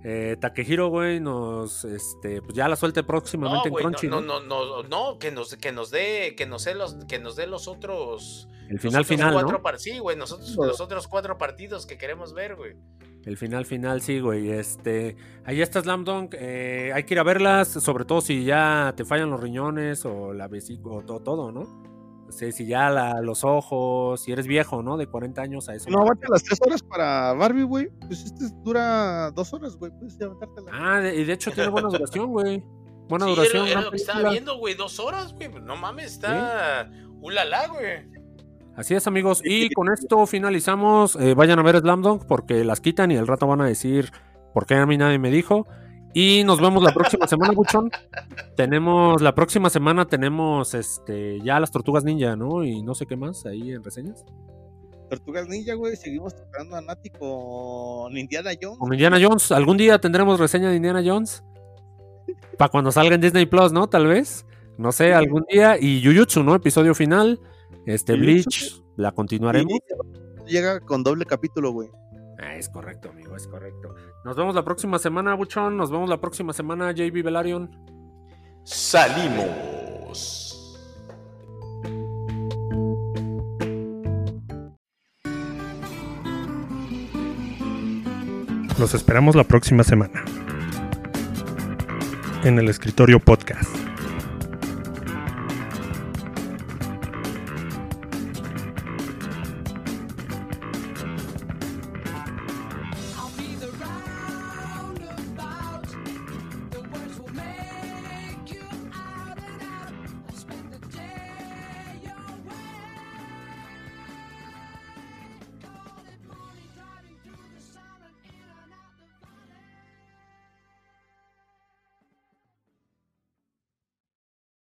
eh, Takehiro, güey, nos, este, pues ya la suelte No, próximamente güey, en Crunchy, no, ¿no? no, no, no, que nos, que nos dé, que nos dé los, que nos dé los otros, El final final, cuatro ¿no? par- sí, güey, nosotros, No. los otros cuatro partidos que queremos ver, güey. El final final, sí, güey. Este, ahí está Slam Dunk. eh, hay que ir a verlas, sobre todo si ya te fallan los riñones o la vesícula o todo, todo, ¿no? Si ya la- los ojos, si eres viejo, ¿no? De 40 años a eso. No aguanta las tres horas para Barbie, güey. Pues este dura dos horas, güey. Puedes aventártela. Ah, y de hecho tiene buena duración, güey. Buena sí, duración. era, lo que estaba viendo, güey, dos horas, güey. No mames, está ulala, güey. Así es, amigos. Y con esto finalizamos. Eh, vayan a ver Slam Dunk porque las quitan y el rato van a decir por qué a mí nadie me dijo. Y nos vemos la próxima semana, Buchón. Tenemos, la próxima semana tenemos este ya las tortugas ninja, ¿no? Y no sé qué más ahí en reseñas. Tortugas Ninja, güey. Seguimos esperando a Nati con Indiana Jones. Con Indiana Jones. ¿Algún día tendremos reseña de Indiana Jones? Para cuando salga en Disney Plus, ¿no? Tal vez. No sé, algún día. Y Jujutsu, ¿no? Episodio final. Este. Bleach. La continuaremos. Llega con doble capítulo, güey. Ah, es correcto, amigo, es correcto. Nos vemos la próxima semana, Buchón. Nos vemos la próxima semana, JB Velarion. Salimos. Los esperamos la próxima semana. En el escritorio podcast.